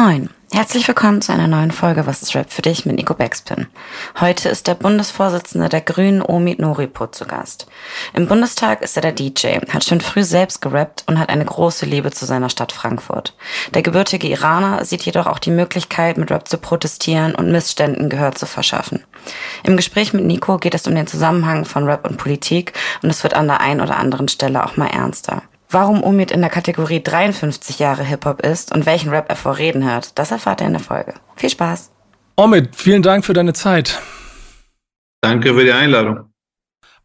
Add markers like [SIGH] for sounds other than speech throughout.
Moin, herzlich willkommen zu einer neuen Folge Was ist Rap für dich mit Nico Backspin. Heute ist der Bundesvorsitzende der Grünen Omid Noripur zu Gast. Im Bundestag ist er der DJ, hat schon früh selbst gerappt und hat eine große Liebe zu seiner Stadt Frankfurt. Der gebürtige Iraner sieht jedoch auch die Möglichkeit, mit Rap zu protestieren und Missständen Gehör zu verschaffen. Im Gespräch mit Nico geht es um den Zusammenhang von Rap und Politik und es wird an der einen oder anderen Stelle auch mal ernster. Warum Omid in der Kategorie 53 Jahre Hip-Hop ist und welchen Rap er vor Reden hört, das erfahrt ihr in der Folge. Viel Spaß! Omid, vielen Dank für deine Zeit. Danke für die Einladung.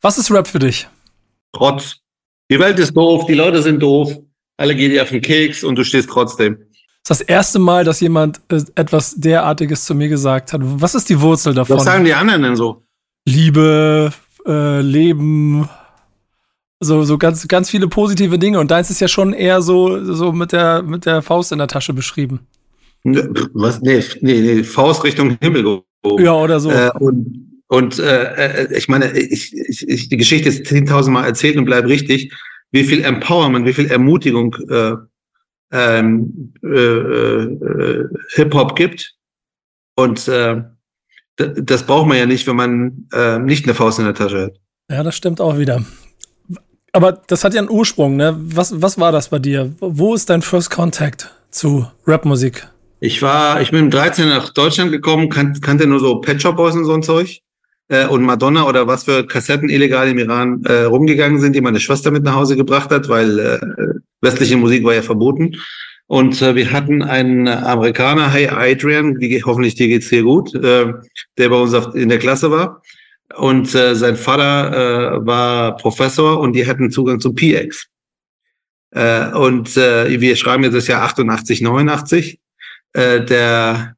Was ist Rap für dich? Trotz. Die Welt ist doof, die Leute sind doof, alle gehen dir auf den Keks und du stehst trotzdem. Das ist das erste Mal, dass jemand äh, etwas derartiges zu mir gesagt hat. Was ist die Wurzel davon? Was sagen die anderen denn so? Liebe, äh, Leben, so, so ganz, ganz viele positive Dinge. Und deins ist ja schon eher so, so mit der, mit der Faust in der Tasche beschrieben. Was? Nee, nee, nee Faust Richtung Himmel gehoben. Ja, oder so. Äh, und und äh, äh ich meine, ich, ich, ich, die Geschichte ist 10.000 Mal erzählt und bleibt richtig. Wie viel Empowerment, wie viel Ermutigung äh, ähm, äh, äh, Hip-Hop gibt. Und äh, das braucht man ja nicht, wenn man äh, nicht eine Faust in der Tasche hat. Ja, das stimmt auch wieder. Aber das hat ja einen Ursprung, ne? Was, was war das bei dir? Wo ist dein First Contact zu Rapmusik? Ich war, ich bin mit 13 nach Deutschland gekommen, kan kannte nur so Pet Shop Boys und so ein Zeug. Äh, und Madonna oder was für Kassetten illegal im Iran äh, rumgegangen sind, die meine Schwester mit nach Hause gebracht hat, weil äh, westliche Musik war ja verboten. Und äh, wir hatten einen Amerikaner, hey Adrian, die, hoffentlich dir geht's hier gut, äh, der bei uns auf, in der Klasse war. Und äh, sein Vater äh, war Professor und die hatten Zugang zu PX. Äh, und äh, wir schreiben jetzt das Jahr 88, 89. Äh, der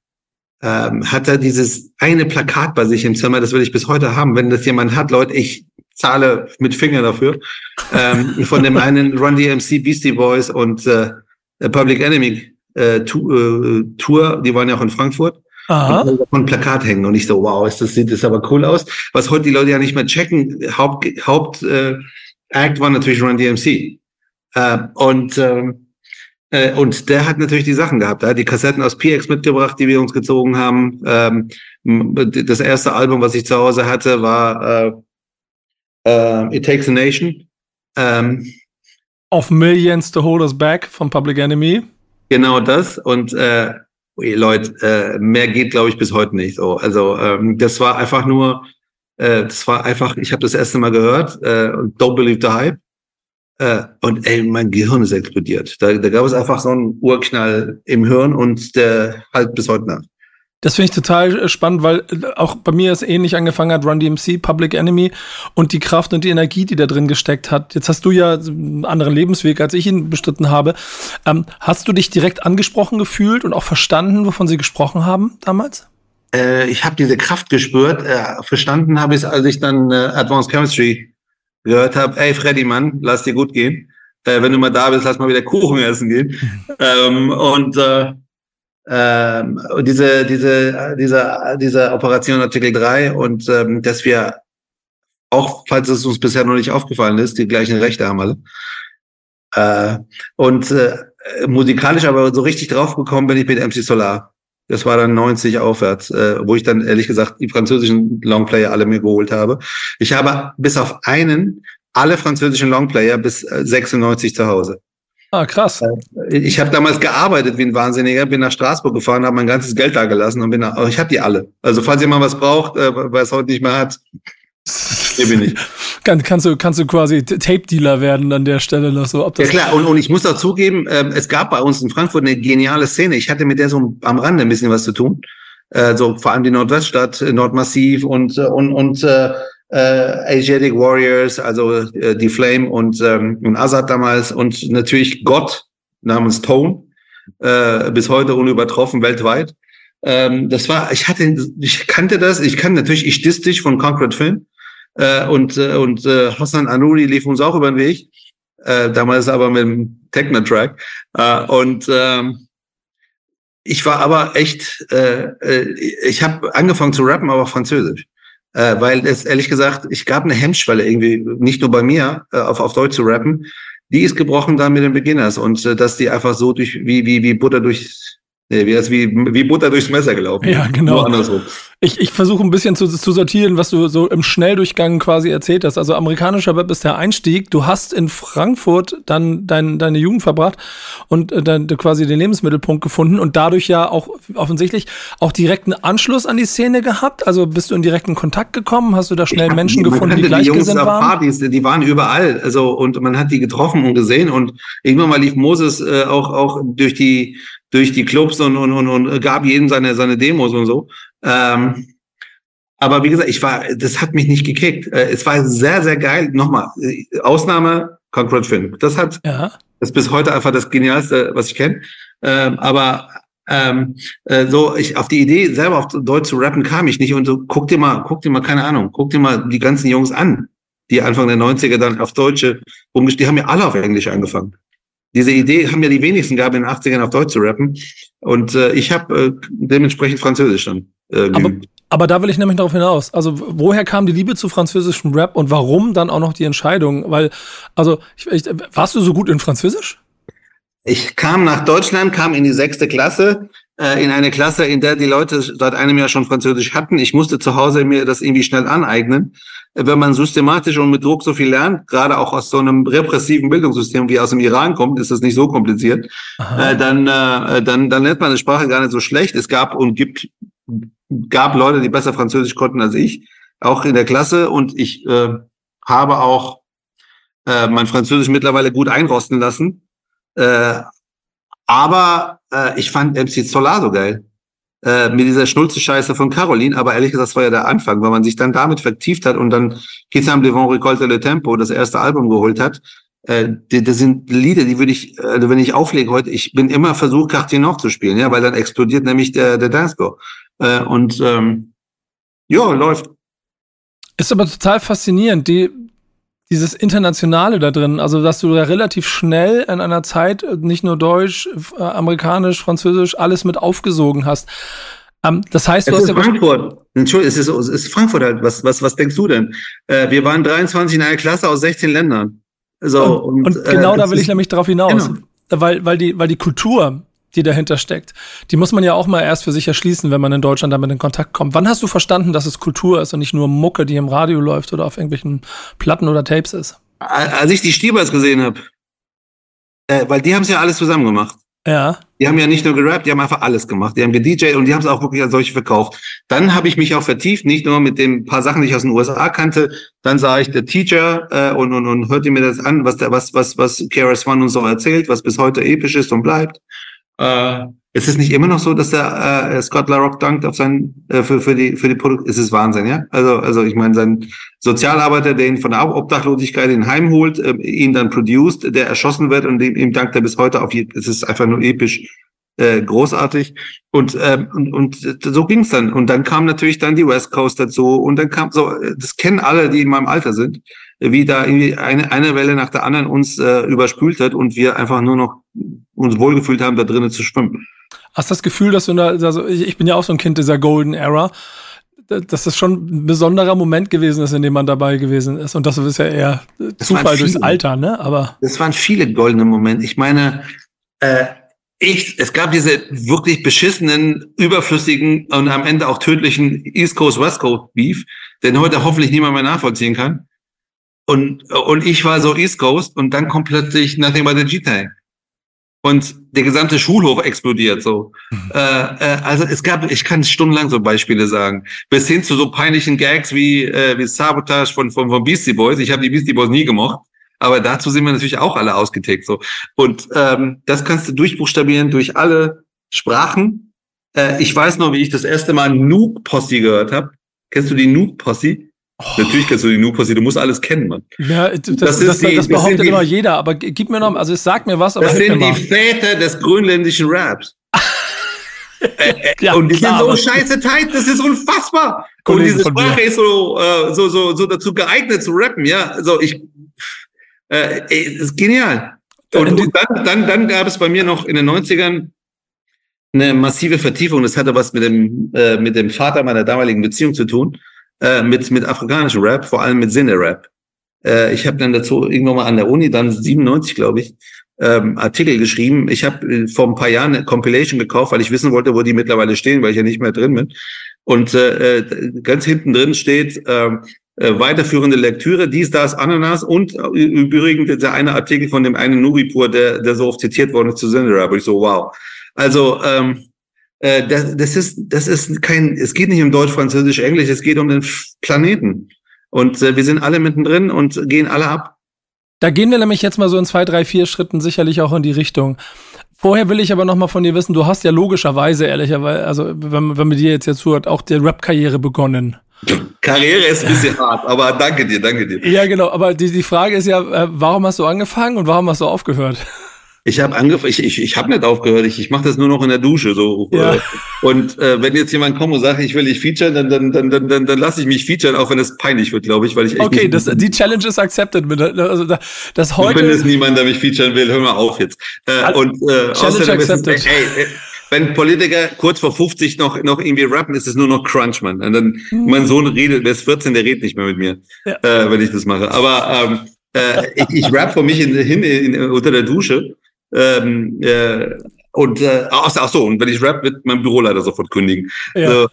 ähm, hat da dieses eine Plakat bei sich im Zimmer, das will ich bis heute haben. Wenn das jemand hat, Leute, ich zahle mit Finger dafür. Ähm, von dem einen [LAUGHS] Run DMC, Beastie Boys und äh, Public Enemy äh, Tour, die waren ja auch in Frankfurt. Aha. Und Plakat hängen und ich so, wow, ist das sieht das aber cool aus. Was heute die Leute ja nicht mehr checken. Haupt, Haupt äh, Act war natürlich Run DMC. Äh, und ähm, äh, und der hat natürlich die Sachen gehabt. Er hat die Kassetten aus PX mitgebracht, die wir uns gezogen haben. Ähm, das erste Album, was ich zu Hause hatte, war äh, äh, It Takes a Nation. Ähm, Of Millions to Hold Us Back von Public Enemy. Genau das. Und äh, Leute, äh, mehr geht, glaube ich, bis heute nicht. So, also ähm, das war einfach nur, äh, das war einfach, ich habe das erste Mal gehört äh, Don't Believe the Hype. Äh, und ey, mein Gehirn ist explodiert. Da, da gab es einfach so einen Urknall im Hirn und der halt bis heute nach. Das finde ich total äh, spannend, weil äh, auch bei mir es ähnlich angefangen hat, Run DMC, Public Enemy und die Kraft und die Energie, die da drin gesteckt hat. Jetzt hast du ja einen anderen Lebensweg, als ich ihn bestritten habe. Ähm, hast du dich direkt angesprochen gefühlt und auch verstanden, wovon sie gesprochen haben damals? Äh, ich habe diese Kraft gespürt. Äh, verstanden habe ich es, als ich dann äh, Advanced Chemistry gehört habe. Ey, Freddy, Mann, lass dir gut gehen. Äh, wenn du mal da bist, lass mal wieder Kuchen essen gehen. Mhm. ähm, und ähm, diese, diese, diese, diese Operation Artikel 3 und ähm, dass wir auch, falls es uns bisher noch nicht aufgefallen ist, die gleichen Rechte haben alle. Äh, und äh, musikalisch aber so richtig draufgekommen bin ich mit MC Solar. Das war dann 90 aufwärts, äh, wo ich dann ehrlich gesagt die französischen Longplayer alle mir geholt habe. Ich habe bis auf einen alle französischen Longplayer bis 96 äh, zu Hause. Ah, krass. Äh, ich habe damals gearbeitet wie ein Wahnsinniger, bin nach Straßburg gefahren, habe mein ganzes Geld da gelassen und bin nach, ich habe die alle. Also falls jemand was braucht, äh, weil es heute nicht mehr hat, [LAUGHS] hier bin ich. Kann, kannst du kannst du quasi Tape-Dealer werden an der Stelle noch so. Ob das ja klar, und, und ich muss auch zugeben, äh, es gab bei uns in Frankfurt eine geniale Szene. Ich hatte mit der so am Rande ein bisschen was zu tun. Äh, so vor allem die Nordweststadt, Nordmassiv und äh, und und äh, äh, Asiatic Warriors, also äh, die Flame und, ähm, und Azad damals und natürlich Gott namens Tone, äh, bis heute unübertroffen weltweit. Ähm, das war, ich hatte, ich kannte das, ich kannte natürlich Ich dich von Concrete Film äh, und äh, und äh, Hassan Anuri lief uns auch über den Weg, äh, damals aber mit dem Techno-Track äh, und ähm, ich war aber echt, äh, äh ich habe angefangen zu rappen, aber Französisch äh, weil es ehrlich gesagt, ich gab eine Hemmschwelle irgendwie, nicht nur bei mir, äh, auf, auf Deutsch zu rappen. Die ist gebrochen dann mit den Beginners und äh, dass die einfach so durch wie wie wie Butter durch Nee, wie, ist wie, wie Butter durchs Messer gelaufen. Ja, genau. Nur andersrum. Ich, ich versuche ein bisschen zu, zu sortieren, was du so im Schnelldurchgang quasi erzählt hast. Also amerikanischer Web ist der Einstieg. Du hast in Frankfurt dann dein, deine Jugend verbracht und äh, dann quasi den Lebensmittelpunkt gefunden und dadurch ja auch offensichtlich auch direkten Anschluss an die Szene gehabt. Also bist du in direkten Kontakt gekommen? Hast du da schnell Menschen gefunden, die gleichgesinnt die waren? Partys, die waren überall. Also und man hat die getroffen und gesehen und irgendwann mal lief Moses äh, auch auch durch die durch die Clubs und, und, und, und gab jedem seine, seine Demos und so. Ähm, aber wie gesagt, ich war, das hat mich nicht gekickt. Äh, es war sehr, sehr geil. Nochmal, äh, Ausnahme, Concrete Film. Das hat, ja. das ist bis heute einfach das Genialste, was ich kenne. Ähm, aber ähm, äh, so, ich auf die Idee, selber auf Deutsch zu rappen, kam ich nicht. Und so, guck dir mal, guck dir mal, keine Ahnung, guck dir mal die ganzen Jungs an, die Anfang der 90er dann auf Deutsche umgestiegen, die haben ja alle auf Englisch angefangen diese Idee haben ja die wenigsten gehabt, in den 80ern auf Deutsch zu rappen. Und äh, ich habe äh, dementsprechend Französisch dann. Äh, aber, aber da will ich nämlich darauf hinaus. Also, woher kam die Liebe zu französischem Rap und warum dann auch noch die Entscheidung? Weil, also, ich, ich, warst du so gut in Französisch? Ich kam nach Deutschland, kam in die sechste Klasse, äh, in eine Klasse, in der die Leute seit einem Jahr schon Französisch hatten. Ich musste zu Hause mir das irgendwie schnell aneignen wenn man systematisch und mit Druck so viel lernt, gerade auch aus so einem repressiven Bildungssystem wie aus dem Iran kommt, ist das nicht so kompliziert, äh, dann, äh, dann, dann lernt man eine Sprache gar nicht so schlecht. Es gab und gibt, gab Leute, die besser Französisch konnten als ich, auch in der Klasse und ich äh, habe auch äh, mein Französisch mittlerweile gut einrosten lassen. Äh, aber äh, ich fand MC Solar so geil äh, mit dieser Schnulze-Scheiße von Caroline, aber ehrlich gesagt, das war ja der Anfang, weil man sich dann damit vertieft hat und dann Kissam Devant Recolte le Tempo, das erste Album geholt hat. Äh, das sind Lieder, die würde ich, also wenn ich auflege heute, ich bin immer versucht, Cartier noch zu spielen, ja, weil dann explodiert nämlich der, der Dancefloor. Äh, und ähm, ja, läuft. Ist aber total faszinierend. Die, dieses Internationale da drin, also dass du da relativ schnell in einer Zeit nicht nur Deutsch, äh, Amerikanisch, Französisch, alles mit aufgesogen hast. Ähm, das heißt, du es hast ist ja Frankfurt. Entschuldigung, es ist, es ist Frankfurt halt. Was, was, was denkst du denn? Äh, wir waren 23 in einer Klasse aus 16 Ländern. So, und, und, und genau äh, da will ich nämlich darauf hinaus. Genau. Weil, weil, die, weil die Kultur, die dahinter steckt. Die muss man ja auch mal erst für sich erschließen, wenn man in Deutschland damit in Kontakt kommt. Wann hast du verstanden, dass es Kultur ist und nicht nur Mucke, die im Radio läuft oder auf irgendwelchen Platten oder Tapes ist? Als ich die Stiebers gesehen habe, äh, weil die haben es ja alles zusammen gemacht. Ja. Die haben ja nicht nur gerappt, die haben einfach alles gemacht. Die haben gedJ und die haben es auch wirklich als solche verkauft. Dann habe ich mich auch vertieft, nicht nur mit den paar Sachen, die ich aus den USA kannte. Dann sah ich der Teacher äh, und, und, und hörte mir das an, was der, was, was, was KRS One und so erzählt, was bis heute episch ist und bleibt. Äh, ist es nicht immer noch so, dass der äh, Scott LaRock dankt auf sein äh, für für die für die Produkt? Ist es Wahnsinn, ja? Also also ich meine, sein Sozialarbeiter, der ihn von der Obdachlosigkeit in Heim holt, äh, ihn dann produced, der erschossen wird und ihm, dankt er bis heute auf. Es ist einfach nur episch, äh, großartig und äh, und und so ging's dann. Und dann kam natürlich dann die West Coast dazu und dann kam so, das kennen alle, die in meinem Alter sind wie da irgendwie eine, eine Welle nach der anderen uns äh, überspült hat und wir einfach nur noch uns wohlgefühlt haben, da drinnen zu schwimmen. Hast du das Gefühl, dass du da, also ich, ich bin ja auch so ein Kind dieser Golden Era, dass das schon ein besonderer Moment gewesen ist, in dem man dabei gewesen ist. Und das ist ja eher das Zufall durchs Alter, ne? Aber. Das waren viele goldene Momente. Ich meine, äh, ich, es gab diese wirklich beschissenen, überflüssigen und am Ende auch tödlichen East Coast West Coast Beef, den heute hoffentlich niemand mehr nachvollziehen kann. Und, und ich war so East Coast und dann kommt plötzlich Nothing but a G-Tag. Und der gesamte Schulhof explodiert so. Mhm. Äh, äh, also es gab, ich kann stundenlang so Beispiele sagen, bis hin zu so peinlichen Gags wie äh, wie Sabotage von von, von Beastie Boys. Ich habe die Beastie Boys nie gemocht, aber dazu sind wir natürlich auch alle ausgetickt so. Und ähm, das kannst du durchbuchstabieren durch alle Sprachen. Äh, ich weiß noch, wie ich das erste Mal Nuke Posse gehört habe. Kennst du die Nuke Posse? Oh. Natürlich kennst du die Nu-Posse, du musst alles kennen, Mann. Ja, das, das, das, die, das behauptet das immer die, jeder, aber gib mir noch, also es sagt mir was, aber Das sind die Väter des grönländischen Raps. [LAUGHS] äh, äh, ja, und die klar, sind so scheiße tight, das ist unfassbar. und diese Sprache ist so, äh, so, so, so dazu geeignet zu rappen, ja. Also ich, äh, ist genial. Und, und dann, dann, dann gab es bei mir noch in den 90ern eine massive Vertiefung. Das hatte was mit dem, äh, mit dem Vater meiner damaligen Beziehung zu tun äh, mit, mit afrikanischem Rap, vor allem mit Sinne-Rap. Äh, ich habe dann dazu irgendwann mal an der Uni, dann 97, glaube ich, ähm, Artikel geschrieben. Ich habe äh, vor ein paar Jahren eine Compilation gekauft, weil ich wissen wollte, wo die mittlerweile stehen, weil ich ja nicht mehr drin bin. Und äh, äh ganz hinten drin steht äh, äh, weiterführende Lektüre, dies, das, Ananas und äh, übrigens der eine Artikel von dem einen Nuripur, der, der so oft zitiert worden ist zu Syndra. Aber ich so, wow. Also ähm, äh, das, das ist das ist kein, es geht nicht um Deutsch, Französisch, Englisch, es geht um den Planeten. Und äh, wir sind alle mittendrin und gehen alle ab. Da gehen wir nämlich jetzt mal so in zwei, drei, vier Schritten sicherlich auch in die Richtung. Vorher will ich aber noch mal von dir wissen, du hast ja logischerweise, ehrlicherweise, also wenn, wenn man dir jetzt jetzt zuhört, auch die Rap-Karriere begonnen. Karriere ist ein bisschen [LAUGHS] hart, aber danke dir, danke dir. Ja, genau, aber die, die Frage ist ja, äh, warum hast du angefangen und warum hast du aufgehört? Ich habe angefangen, ich, ich, ich habe nicht aufgehört, ich, ich mache das nur noch in der Dusche. so. Ja. Und äh, wenn jetzt jemand kommt und sagt, ich will dich featuren, dann, dann, dann, dann, dann, dann lasse ich mich featuren, auch wenn es peinlich wird, glaube ich, weil ich echt Okay, das, die Challenge ist accepted. Also, das heute. Wenn es niemand, der mich featuren will, hör mal auf jetzt. Äh, und äh, Challenge accepted. Es, ey, ey, wenn Politiker kurz vor 50 noch, noch irgendwie rappen, ist es nur noch Crunch, man. Und dann, mhm. mein Sohn redet, der ist 14, der redet nicht mehr mit mir, ja. äh, wenn ich das mache. Aber ähm, äh, ich, ich rap vor mich in, hin in, unter der Dusche ähm, äh, und äh, ach, ach so, und wenn ich rap, wird mein Büroleiter sofort kündigen. Ja, so.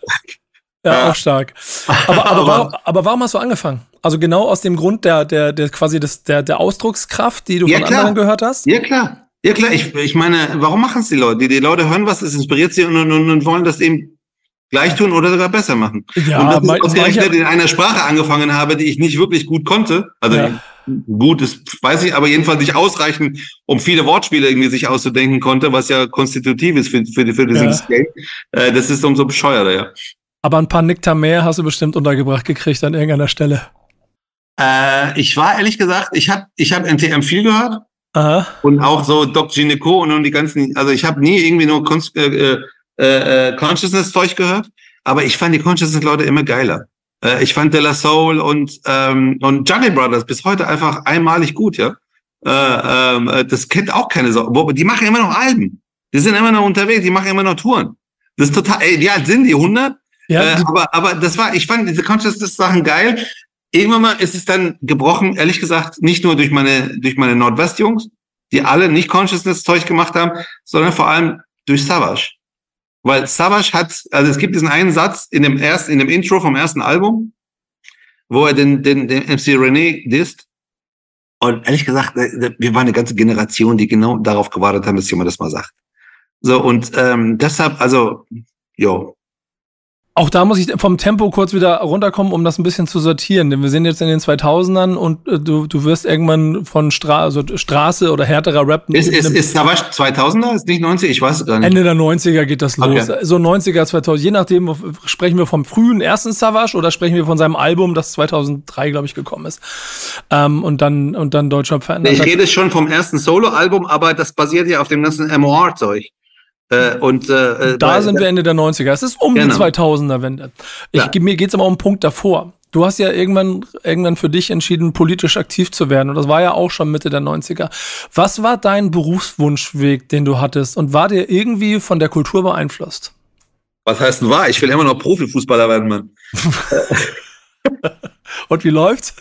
ja auch stark. [LAUGHS] Aber, aber, warum, aber warum hast du angefangen? Also genau aus dem Grund der, der, der quasi des, der, der Ausdruckskraft, die du ja, von klar. anderen gehört hast? Ja, klar. Ja, klar. Ich, ich meine, warum machen es die Leute? Die, die Leute hören was, es inspiriert sie und, und, und wollen das eben gleich tun oder sogar besser machen. Ja, und das ist ausgerechnet in einer Sprache angefangen habe, die ich nicht wirklich gut konnte. Also ja gut ist, weiß ich, aber jedenfalls nicht ausreichend, um viele Wortspiele irgendwie sich auszudenken konnte, was ja konstitutiv ist für, für, für diesen ja. Game. Äh, das ist umso bescheuerter, ja. Aber ein paar Nickter mehr hast du bestimmt untergebracht gekriegt an irgendeiner Stelle. Äh, ich war ehrlich gesagt, ich habe ich hab NTM viel gehört. Aha. Und auch so Doc Gineco und, und die ganzen, also ich habe nie irgendwie nur Konst, äh, äh, äh, Consciousness-Zeug gehört, aber ich fand die Consciousness-Leute immer geiler. Äh, ich fand De La Soul und, ähm, und Johnny Brothers bis heute einfach einmalig gut, ja. Äh, ähm, äh, das kennt auch keine Sau. Die machen immer noch Alben. Die sind immer noch unterwegs, die machen immer noch Touren. Das ist total, ey, wie alt sind die? 100? Ja, äh, aber, aber das war, ich fand diese Consciousness-Sachen geil. Irgendwann mal ist es dann gebrochen, ehrlich gesagt, nicht nur durch meine, durch meine Nordwest-Jungs, die alle nicht Consciousness-Zeug gemacht haben, sondern vor allem durch Savage. Weil Savage hat, also es gibt diesen einen Satz in dem ersten, in dem Intro vom ersten Album, wo er den, den, den MC René disst. Und ehrlich gesagt, äh, wir waren eine ganze Generation, die genau darauf gewartet haben, dass jemand das mal sagt. So, und ähm, deshalb, also, jo, auch da muss ich vom Tempo kurz wieder runterkommen, um das ein bisschen zu sortieren. Denn wir sind jetzt in den 2000ern und äh, du, du wirst irgendwann von Stra also Straße oder härterer Rap. Ist, ist, ist Savage 2000er? Ist nicht 90? Ich weiß gar nicht. Ende der 90er geht das los. Okay. So 90er, 2000. Je nachdem, sprechen wir vom frühen ersten Savage oder sprechen wir von seinem Album, das 2003, glaube ich, gekommen ist. Ähm, und dann, und dann Deutschland verändert. Ich rede schon vom ersten Solo-Album, aber das basiert ja auf dem ganzen MOR-Zeug. Äh, und äh, äh da weil, sind wir Ende der 90er. Es ist um genau. die 2000er Wende. Ich, ja. Mir geht's aber um einen Punkt davor. Du hast ja irgendwann, irgendwann für dich entschieden, politisch aktiv zu werden. Und das war ja auch schon Mitte der 90er. Was war dein Berufswunschweg, den du hattest? Und war der irgendwie von der Kultur beeinflusst? Was heißt denn war? Ich will immer noch Profifußballer werden, Mann. [LAUGHS] und wie läuft's?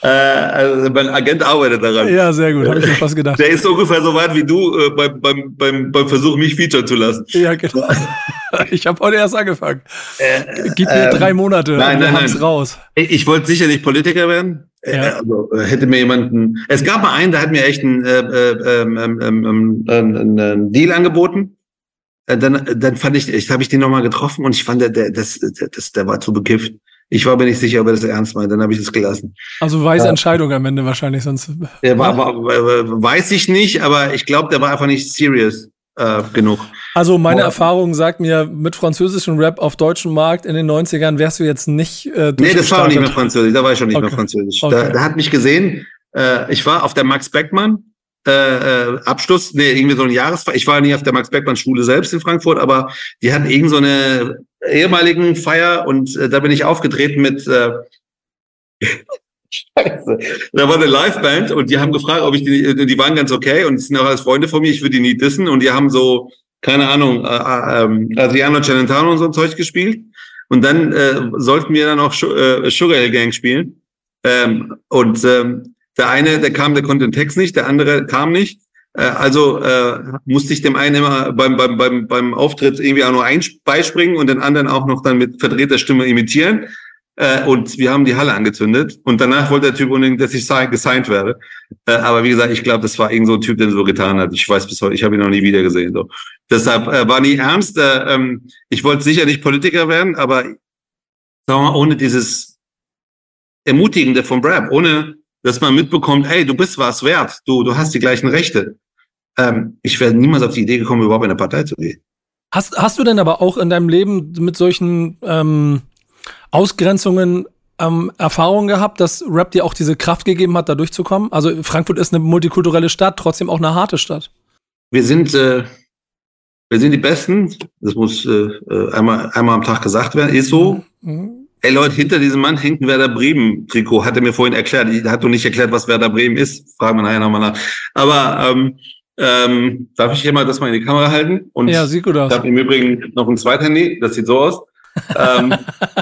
Äh, also mein Agent arbeitet daran. Ja, sehr gut, habe ich mir fast gedacht. Der ist ungefähr so weit wie du äh, beim, beim, beim, beim Versuch, mich featuren zu lassen. Ja, genau. [LAUGHS] ich habe heute erst angefangen. Äh, Gib mir äh, drei Monate nein, und wir nein, nein. raus. Ich, ich wollte sicherlich Politiker werden. Äh, ja. Also, äh, hätte mir jemanden. Es gab mal einen, der hat mir echt einen, äh, äh, ähm, ähm, ähm, einen, Deal angeboten. Dann, dann fand ich, ich habe ich den nochmal getroffen und ich fand, der, der, das, das, der war zu bekifft. Ich war mir nicht sicher, ob er das ernst meint, dann habe ich es gelassen. Also weise ja. Entscheidung am Ende wahrscheinlich sonst. Er war, [LAUGHS] war, weiß ich nicht, aber ich glaube, der war einfach nicht serious äh, genug. Also meine oh. Erfahrung sagt mir, mit französischem Rap auf deutschem Markt in den 90ern wärst du jetzt nicht äh, Nee, das war auch nicht mehr französisch, da war ich schon nicht okay. mehr französisch. Okay. Da, da hat mich gesehen, äh, ich war auf der Max Beckmann äh, äh, Abschluss, nee, irgendwie so ein Jahresfeier. Ich war nie auf der Max-Beckmann-Schule selbst in Frankfurt, aber die hatten irgend so eine ehemaligen Feier und äh, da bin ich aufgetreten mit äh, [LAUGHS] Scheiße. Da war eine Liveband und die haben gefragt, ob ich die, die waren ganz okay und sind auch als Freunde von mir, ich würde die nie dissen und die haben so, keine Ahnung, äh, äh, ähm, Adriano Celentano und so ein Zeug gespielt und dann äh, sollten wir dann auch äh, Sugar Hill Gang spielen ähm, und ähm, der eine, der kam, der konnte den Text nicht, der andere kam nicht. Äh, also äh, musste ich dem einen immer beim, beim, beim, beim Auftritt irgendwie auch nur ein beispringen und den anderen auch noch dann mit verdrehter Stimme imitieren. Äh, und wir haben die Halle angezündet. Und danach wollte der Typ unbedingt, dass ich gesigned werde. Äh, aber wie gesagt, ich glaube, das war irgend so ein Typ, der so getan hat. Ich weiß bis heute, ich habe ihn noch nie wieder gesehen. So. Deshalb äh, war nie ernst. Äh, ähm, ich wollte sicher nicht Politiker werden, aber sagen wir mal, ohne dieses Ermutigende vom Brab, ohne dass man mitbekommt, hey, du bist was wert, du, du hast die gleichen Rechte. Ähm, ich wäre niemals auf die Idee gekommen, überhaupt in eine Partei zu gehen. Hast, hast du denn aber auch in deinem Leben mit solchen ähm, Ausgrenzungen ähm, Erfahrungen gehabt, dass Rap dir auch diese Kraft gegeben hat, da durchzukommen? Also Frankfurt ist eine multikulturelle Stadt, trotzdem auch eine harte Stadt. Wir sind, äh, wir sind die Besten. Das muss äh, äh einmal, einmal am Tag gesagt werden. Ist so. Mhm. Ey Leute, hinter diesem Mann hängt ein Werder Bremen Trikot. Hat er mir vorhin erklärt. Er hat doch nicht erklärt, was Werder Bremen ist. Fragen wir nachher nochmal nach. Aber ähm, ähm, darf ich hier mal das mal in die Kamera halten? Und ja, sieht gut aus. Ich habe im Übrigen noch ein Zweithandy. Das sieht so aus. ähm,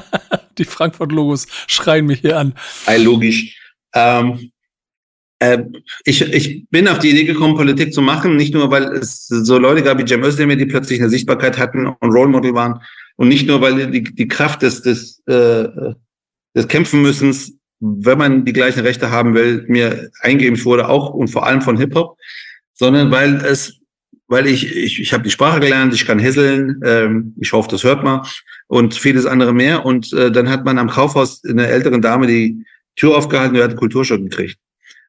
[LAUGHS] die Frankfurt-Logos schreien mich hier an. Ey, logisch. Ähm, äh, ich, ich bin auf die Idee gekommen, Politik zu machen, nicht nur, weil es so Leute gab wie Cem Özdemir, die plötzlich eine Sichtbarkeit hatten und Role Model waren, und nicht nur, weil die, die Kraft des, des, äh, des Kämpfenmüssens, wenn man die gleichen Rechte haben will, mir eingeben wurde, auch und vor allem von Hip-Hop, sondern weil es, weil ich, ich, ich habe die Sprache gelernt, ich kann hässeln, ähm, ich hoffe, das hört man, und vieles andere mehr. Und äh, dann hat man am Kaufhaus eine älteren Dame die Tür aufgehalten, die hat einen Kulturschock gekriegt.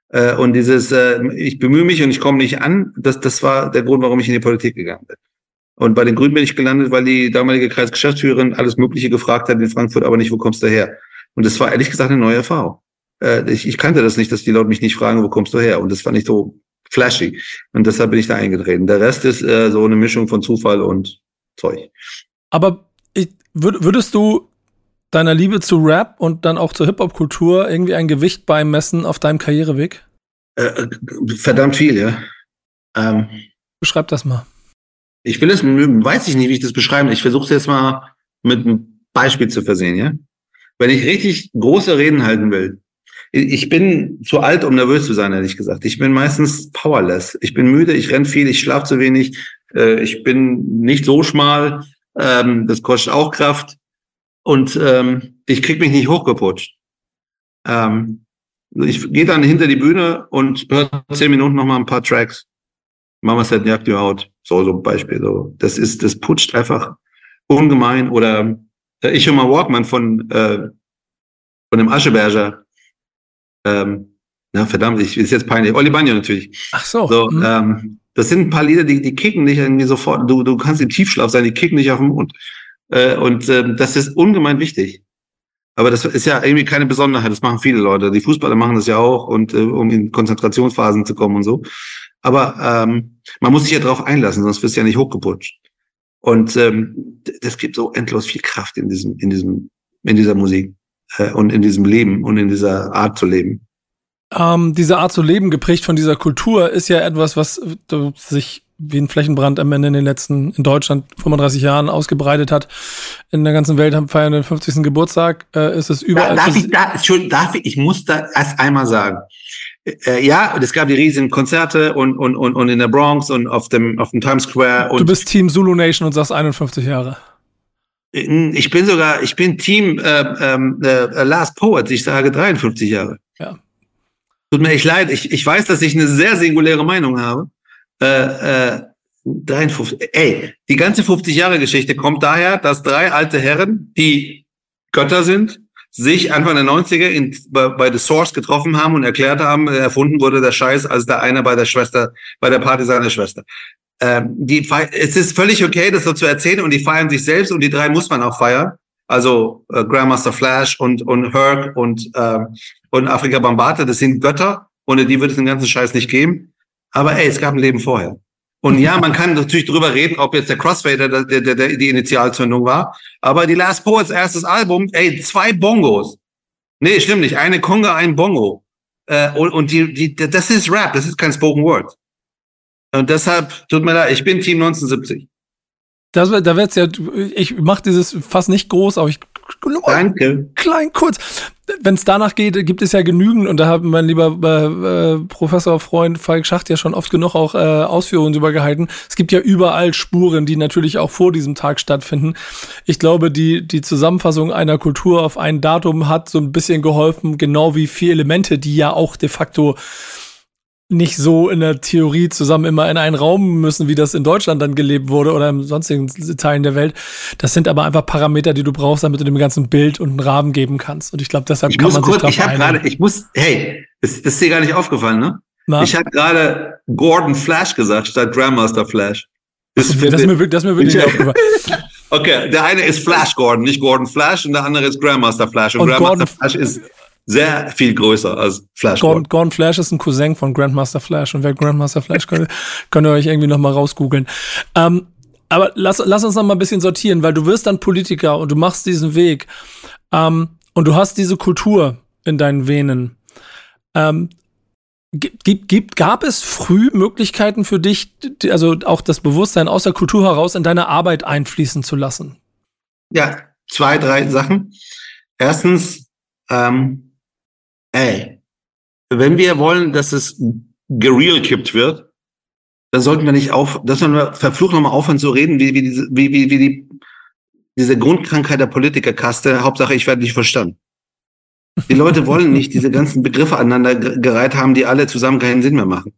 Äh, und dieses, äh, ich bemühe mich und ich komme nicht an, das, das war der Grund, warum ich in die Politik gegangen bin. Und bei den Grünen bin ich gelandet, weil die damalige Kreisgeschäftsführerin alles Mögliche gefragt hat in Frankfurt, aber nicht, wo kommst du her? Und das war ehrlich gesagt eine neue Erfahrung. Äh, ich, ich kannte das nicht, dass die Leute mich nicht fragen, wo kommst du her? Und das fand ich so flashy. Und deshalb bin ich da eingetreten. Der Rest ist äh, so eine Mischung von Zufall und Zeug. Aber ich, würd, würdest du deiner Liebe zu Rap und dann auch zur Hip-Hop-Kultur irgendwie ein Gewicht beimessen auf deinem Karriereweg? Äh, verdammt viel, ja. Ähm, Beschreib das mal. Ich will es, weiß ich nicht, wie ich das beschreiben. Ich versuche es jetzt mal mit einem Beispiel zu versehen, ja. Wenn ich richtig große Reden halten will, ich bin zu alt, um nervös zu sein, ehrlich gesagt. Ich bin meistens powerless. Ich bin müde, ich renn viel, ich schlafe zu wenig, äh, ich bin nicht so schmal, ähm, das kostet auch Kraft und ähm, ich krieg mich nicht hochgeputscht. Ähm, ich gehe dann hinter die Bühne und höre zehn Minuten noch mal ein paar Tracks. Mama said, jagt you out. So, so ein Beispiel. So. Das ist, das putscht einfach ungemein. Oder äh, ich höre mal Walkman von, äh, von dem Ascheberger. Ähm, na, verdammt, ich ist jetzt peinlich. Oli Banjo natürlich. Ach so. so mhm. ähm, das sind ein paar Lieder, die, die kicken dich irgendwie sofort. Du, du kannst im Tiefschlaf sein, die kicken dich auf den Mund. Äh, und äh, das ist ungemein wichtig. Aber das ist ja irgendwie keine Besonderheit. Das machen viele Leute. Die Fußballer machen das ja auch, und äh, um in Konzentrationsphasen zu kommen und so. Aber ähm, man muss sich ja darauf einlassen, sonst wirst du ja nicht hochgeputscht. Und ähm, das gibt so endlos viel Kraft in diesem, in diesem, in dieser Musik äh, und in diesem Leben und in dieser Art zu leben. Ähm, diese Art zu leben, geprägt von dieser Kultur, ist ja etwas, was äh, sich wie ein Flächenbrand am Ende in den letzten, in Deutschland 35 Jahren ausgebreitet hat. In der ganzen Welt haben feiern den 50. Geburtstag, äh, ist es überall. darf, ich, da, Entschuldigung, darf ich, ich muss da erst einmal sagen äh, ja, und es gab die riesigen Konzerte und, und, und, und in der Bronx und auf dem, auf dem Times Square. Und du bist Team Zulu Nation und sagst 51 Jahre. Ich bin sogar, ich bin Team äh, ähm, äh, Last Poet, ich sage 53 Jahre. Ja. Tut mir echt leid, ich, ich weiß, dass ich eine sehr singuläre Meinung habe. Äh, äh, 53, ey, die ganze 50 Jahre Geschichte kommt daher, dass drei alte Herren, die Götter sind, sich Anfang der 90er in, bei, bei The Source getroffen haben und erklärt haben, erfunden wurde der Scheiß, als der eine bei der Schwester, bei der Party seiner Schwester. Ähm, die, es ist völlig okay, das so zu erzählen und die feiern sich selbst und die drei muss man auch feiern. Also äh, Grandmaster Flash und, und Herc und, äh, und Afrika Bambata, das sind Götter, ohne die wird es den ganzen Scheiß nicht geben. Aber ey, es gab ein Leben vorher. Und ja, man kann natürlich drüber reden, ob jetzt der Crossfader der, der, der, die Initialzündung war. Aber die Last Poets erstes Album, ey, zwei Bongos. Nee, stimmt nicht. Eine Conga, ein Bongo. Äh, und und die, die, das ist Rap, das ist kein Spoken Word. Und deshalb, tut mir leid, ich bin Team 1970. Das, da wird's ja, ich mache dieses fast nicht groß, aber ich Danke. Klein, kurz. Wenn es danach geht, gibt es ja genügend, und da hat mein lieber äh, äh, Professor Freund Falk Schacht ja schon oft genug auch äh, Ausführungen drüber gehalten. Es gibt ja überall Spuren, die natürlich auch vor diesem Tag stattfinden. Ich glaube, die, die Zusammenfassung einer Kultur auf ein Datum hat so ein bisschen geholfen, genau wie vier Elemente, die ja auch de facto nicht so in der Theorie zusammen immer in einen Raum müssen, wie das in Deutschland dann gelebt wurde oder in sonstigen Teilen der Welt. Das sind aber einfach Parameter, die du brauchst, damit du dem ganzen Bild und einen Rahmen geben kannst. Und ich glaube, deshalb ich kann man kurz, sich drauf Ich habe gerade, ich muss, hey, das, das ist dir gar nicht aufgefallen, ne? Na? Ich habe gerade Gordon Flash gesagt statt Grandmaster Flash. Das, das, das, ist, mir, das mir wirklich nicht [LAUGHS] aufgefallen. Okay, der eine ist Flash Gordon, nicht Gordon Flash, und der andere ist Grandmaster Flash. Und, und Grandmaster Gordon Flash ist sehr viel größer als Flash. Gordon, Gordon Flash ist ein Cousin von Grandmaster Flash und wer Grandmaster Flash [LAUGHS] könnt, könnt ihr euch irgendwie noch mal rausgoogeln. Ähm, aber lass, lass uns noch mal ein bisschen sortieren, weil du wirst dann Politiker und du machst diesen Weg ähm, und du hast diese Kultur in deinen Venen. Ähm, gibt, gibt, gab es früh Möglichkeiten für dich, also auch das Bewusstsein aus der Kultur heraus in deine Arbeit einfließen zu lassen? Ja, zwei, drei Sachen. Erstens, ähm, ey, wenn wir wollen, dass es gereal kippt wird, dann sollten wir nicht auf, dass wir verflucht nochmal aufhören zu reden, wie, wie, diese, wie, wie, wie die, diese Grundkrankheit der Politikerkaste, Hauptsache ich werde nicht verstanden. Die Leute wollen nicht diese ganzen Begriffe aneinander gereiht haben, die alle zusammen keinen Sinn mehr machen.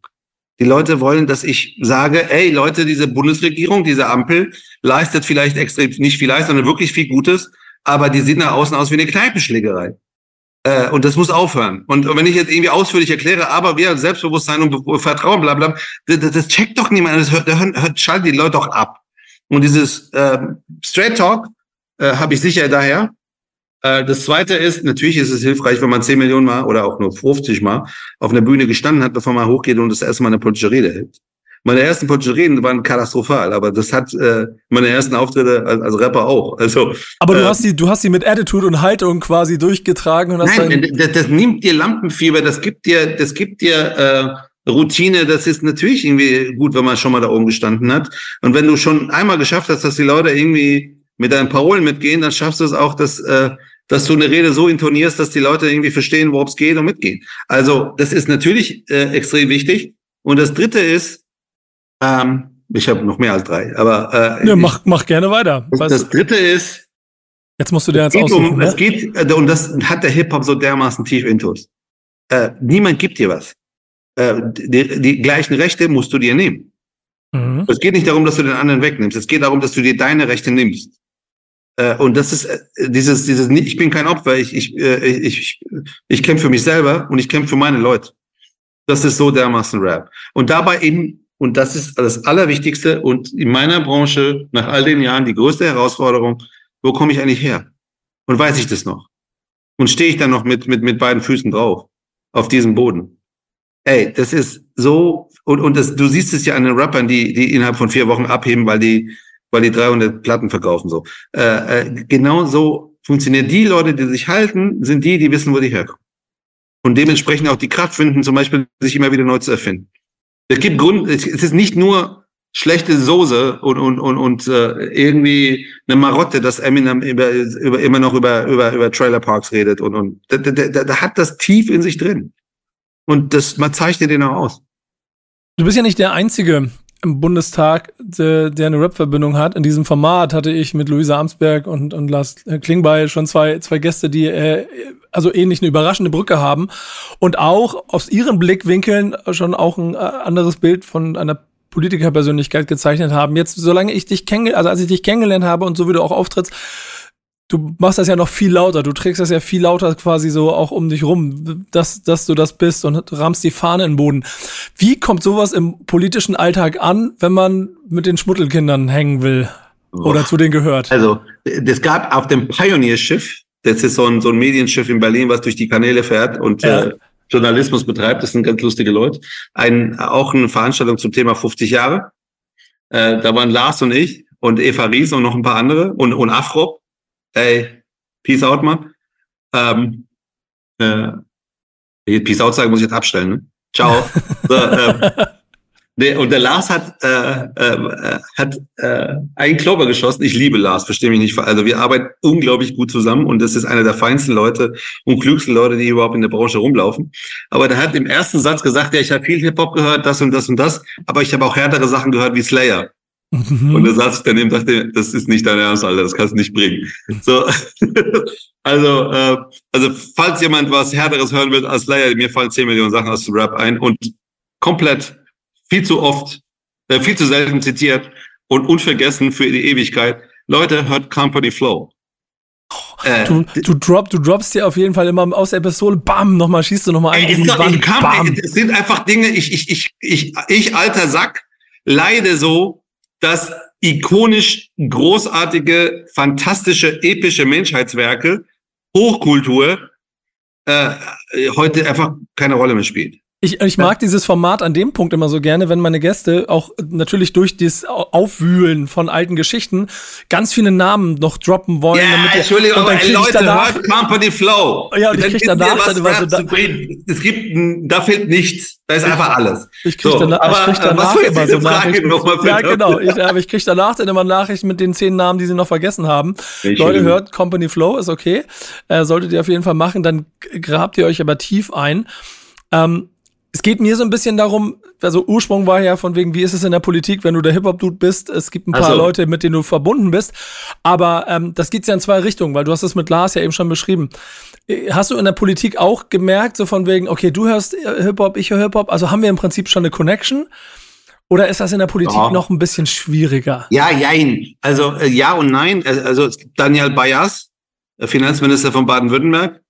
Die Leute wollen, dass ich sage, ey Leute, diese Bundesregierung, diese Ampel leistet vielleicht extrem, nicht vielleicht, sondern wirklich viel Gutes, aber die sehen nach außen aus wie eine Kneipenschlägerei. Äh, und das muss aufhören. Und, und wenn ich jetzt irgendwie ausführlich erkläre, aber wir Selbstbewusstsein und Vertrauen, bla bla, das, das checkt doch niemand. Das hört, hört, hört, schaltet die Leute doch ab. Und dieses äh, Straight Talk äh, habe ich sicher daher. Äh, das zweite ist, natürlich ist es hilfreich, wenn man 10 Millionen Mal oder auch nur 50 Mal auf einer Bühne gestanden hat, bevor man hochgeht und das erste Mal eine politische Rede hält. Meine ersten politische Reden waren katastrophal, aber das hat äh, meine ersten Auftritte als, als Rapper auch. Also, aber du äh, hast sie, du hast sie mit Attitude und Haltung quasi durchgetragen und hast Nein, das, das nimmt dir Lampenfieber, das gibt dir, das gibt dir äh, Routine, das ist natürlich irgendwie gut, wenn man schon mal da oben gestanden hat. Und wenn du schon einmal geschafft hast, dass die Leute irgendwie mit deinen Parolen mitgehen, dann schaffst du es auch, dass, äh, dass du eine Rede so intonierst, dass die Leute irgendwie verstehen, worum es geht und mitgehen. Also das ist natürlich äh, extrem wichtig. Und das Dritte ist, ähm, ich habe noch mehr als drei, aber äh, ja, mach, mach gerne weiter. Das, das dritte ist. Jetzt musst du dir jetzt aussuchen. Um, ne? Es geht, äh, und das hat der Hip-Hop so dermaßen tief intus. Äh, niemand gibt dir was. Äh, die, die gleichen Rechte musst du dir nehmen. Mhm. Es geht nicht darum, dass du den anderen wegnimmst. Es geht darum, dass du dir deine Rechte nimmst. Äh, und das ist äh, dieses, dieses, ich bin kein Opfer, ich, ich, äh, ich, ich, ich kämpfe für mich selber und ich kämpfe für meine Leute. Das ist so dermaßen Rap. Und dabei eben und das ist das Allerwichtigste und in meiner Branche nach all den Jahren die größte Herausforderung, wo komme ich eigentlich her? Und weiß ich das noch? Und stehe ich dann noch mit, mit, mit beiden Füßen drauf, auf diesem Boden? Ey, das ist so, und, und das, du siehst es ja an den Rappern, die, die innerhalb von vier Wochen abheben, weil die, weil die 300 Platten verkaufen, so. Äh, äh, genau so funktioniert. Die Leute, die sich halten, sind die, die wissen, wo die herkommen. Und dementsprechend auch die Kraft finden, zum Beispiel, sich immer wieder neu zu erfinden. Es gibt Grund, es ist nicht nur schlechte Soße und, und, und, und äh, irgendwie eine Marotte, dass Eminem über, über, immer noch über, über, über Trailer Parks redet und, und da, da, da, da hat das tief in sich drin. Und das, man zeichnet den auch aus. Du bist ja nicht der Einzige im Bundestag, der, der eine Rap-Verbindung hat. In diesem Format hatte ich mit Luisa Amsberg und, und Lars Klingbeil schon zwei, zwei Gäste, die äh, also ähnlich eine überraschende Brücke haben und auch aus ihren Blickwinkeln schon auch ein äh, anderes Bild von einer Politikerpersönlichkeit gezeichnet haben. Jetzt, solange ich dich kennengelernt, also als ich dich kennengelernt habe und so wie du auch auftrittst, du machst das ja noch viel lauter, du trägst das ja viel lauter quasi so auch um dich rum, dass, dass du das bist und rammst die Fahne in den Boden. Wie kommt sowas im politischen Alltag an, wenn man mit den Schmuttelkindern hängen will oder zu denen gehört? Also, es gab auf dem Pioneer-Schiff, das ist so ein, so ein Medienschiff in Berlin, was durch die Kanäle fährt und ja. äh, Journalismus betreibt. Das sind ganz lustige Leute. Ein, auch eine Veranstaltung zum Thema 50 Jahre. Äh, da waren Lars und ich und Eva Ries und noch ein paar andere und, und Afro. Ey, peace out, Mann. Ähm, äh, peace out sagen muss ich jetzt abstellen, ne? Ciao. [LAUGHS] so, äh, Der, und der Lars hat, äh, äh, hat äh, einen Klopper geschossen. Ich liebe Lars, verstehe mich nicht. Also wir arbeiten unglaublich gut zusammen und das ist einer der feinsten Leute und klügsten Leute, die überhaupt in der Branche rumlaufen. Aber der hat im ersten Satz gesagt, ja, ich habe viel Hip-Hop gehört, das und das und das, aber ich habe auch härtere Sachen gehört wie Slayer. Mhm. Und da saß ich daneben und dachte, das ist nicht dein Ernst, Alter, das kannst du nicht bringen. So, [LAUGHS] also, äh, also falls jemand was härteres hören will als Slayer, mir fallen 10 Millionen Sachen aus dem Rap ein und komplett viel zu oft, äh, viel zu selten zitiert und unvergessen für die Ewigkeit. Leute, hört Company Flow. Äh, du, du, drop, du droppst dir auf jeden Fall immer aus der Pistole, bam, nochmal schießt du nochmal ein. Ey, doch, Wand, kann, bam. Es sind einfach Dinge, ich, ich, ich, ich, ich, alter Sack, leide so, dass ikonisch großartige, fantastische, epische Menschheitswerke, Hochkultur, äh, heute einfach keine Rolle mehr spielt. Ich, ich mag dieses Format an dem Punkt immer so gerne, wenn meine Gäste auch natürlich durch das Aufwühlen von alten Geschichten ganz viele Namen noch droppen wollen. Ja, damit Entschuldigung, und dann aber ey, Leute, danach, hört Company Flow. Ja, und ich krieg danach was dann immer so, da, es gibt, da fehlt nichts. Da ist einfach alles. Ich krieg, so, danach, aber, ich krieg danach was immer so Nachrichten. Ja, genau. Ich, [LAUGHS] aber ich krieg danach dann immer Nachrichten mit den zehn Namen, die sie noch vergessen haben. Ich Leute, hört Company Flow, ist okay. Äh, solltet ihr auf jeden Fall machen. Dann grabt ihr euch aber tief ein. Ähm, es geht mir so ein bisschen darum, also Ursprung war ja von wegen, wie ist es in der Politik, wenn du der Hip-Hop-Dude bist? Es gibt ein paar also. Leute, mit denen du verbunden bist. Aber ähm, das geht ja in zwei Richtungen, weil du hast es mit Lars ja eben schon beschrieben. Äh, hast du in der Politik auch gemerkt, so von wegen, okay, du hörst äh, Hip-Hop, ich höre Hip-Hop, also haben wir im Prinzip schon eine Connection? Oder ist das in der Politik ja. noch ein bisschen schwieriger? Ja, jein. Also äh, ja und nein. Also Daniel Bayas, Finanzminister von Baden-Württemberg,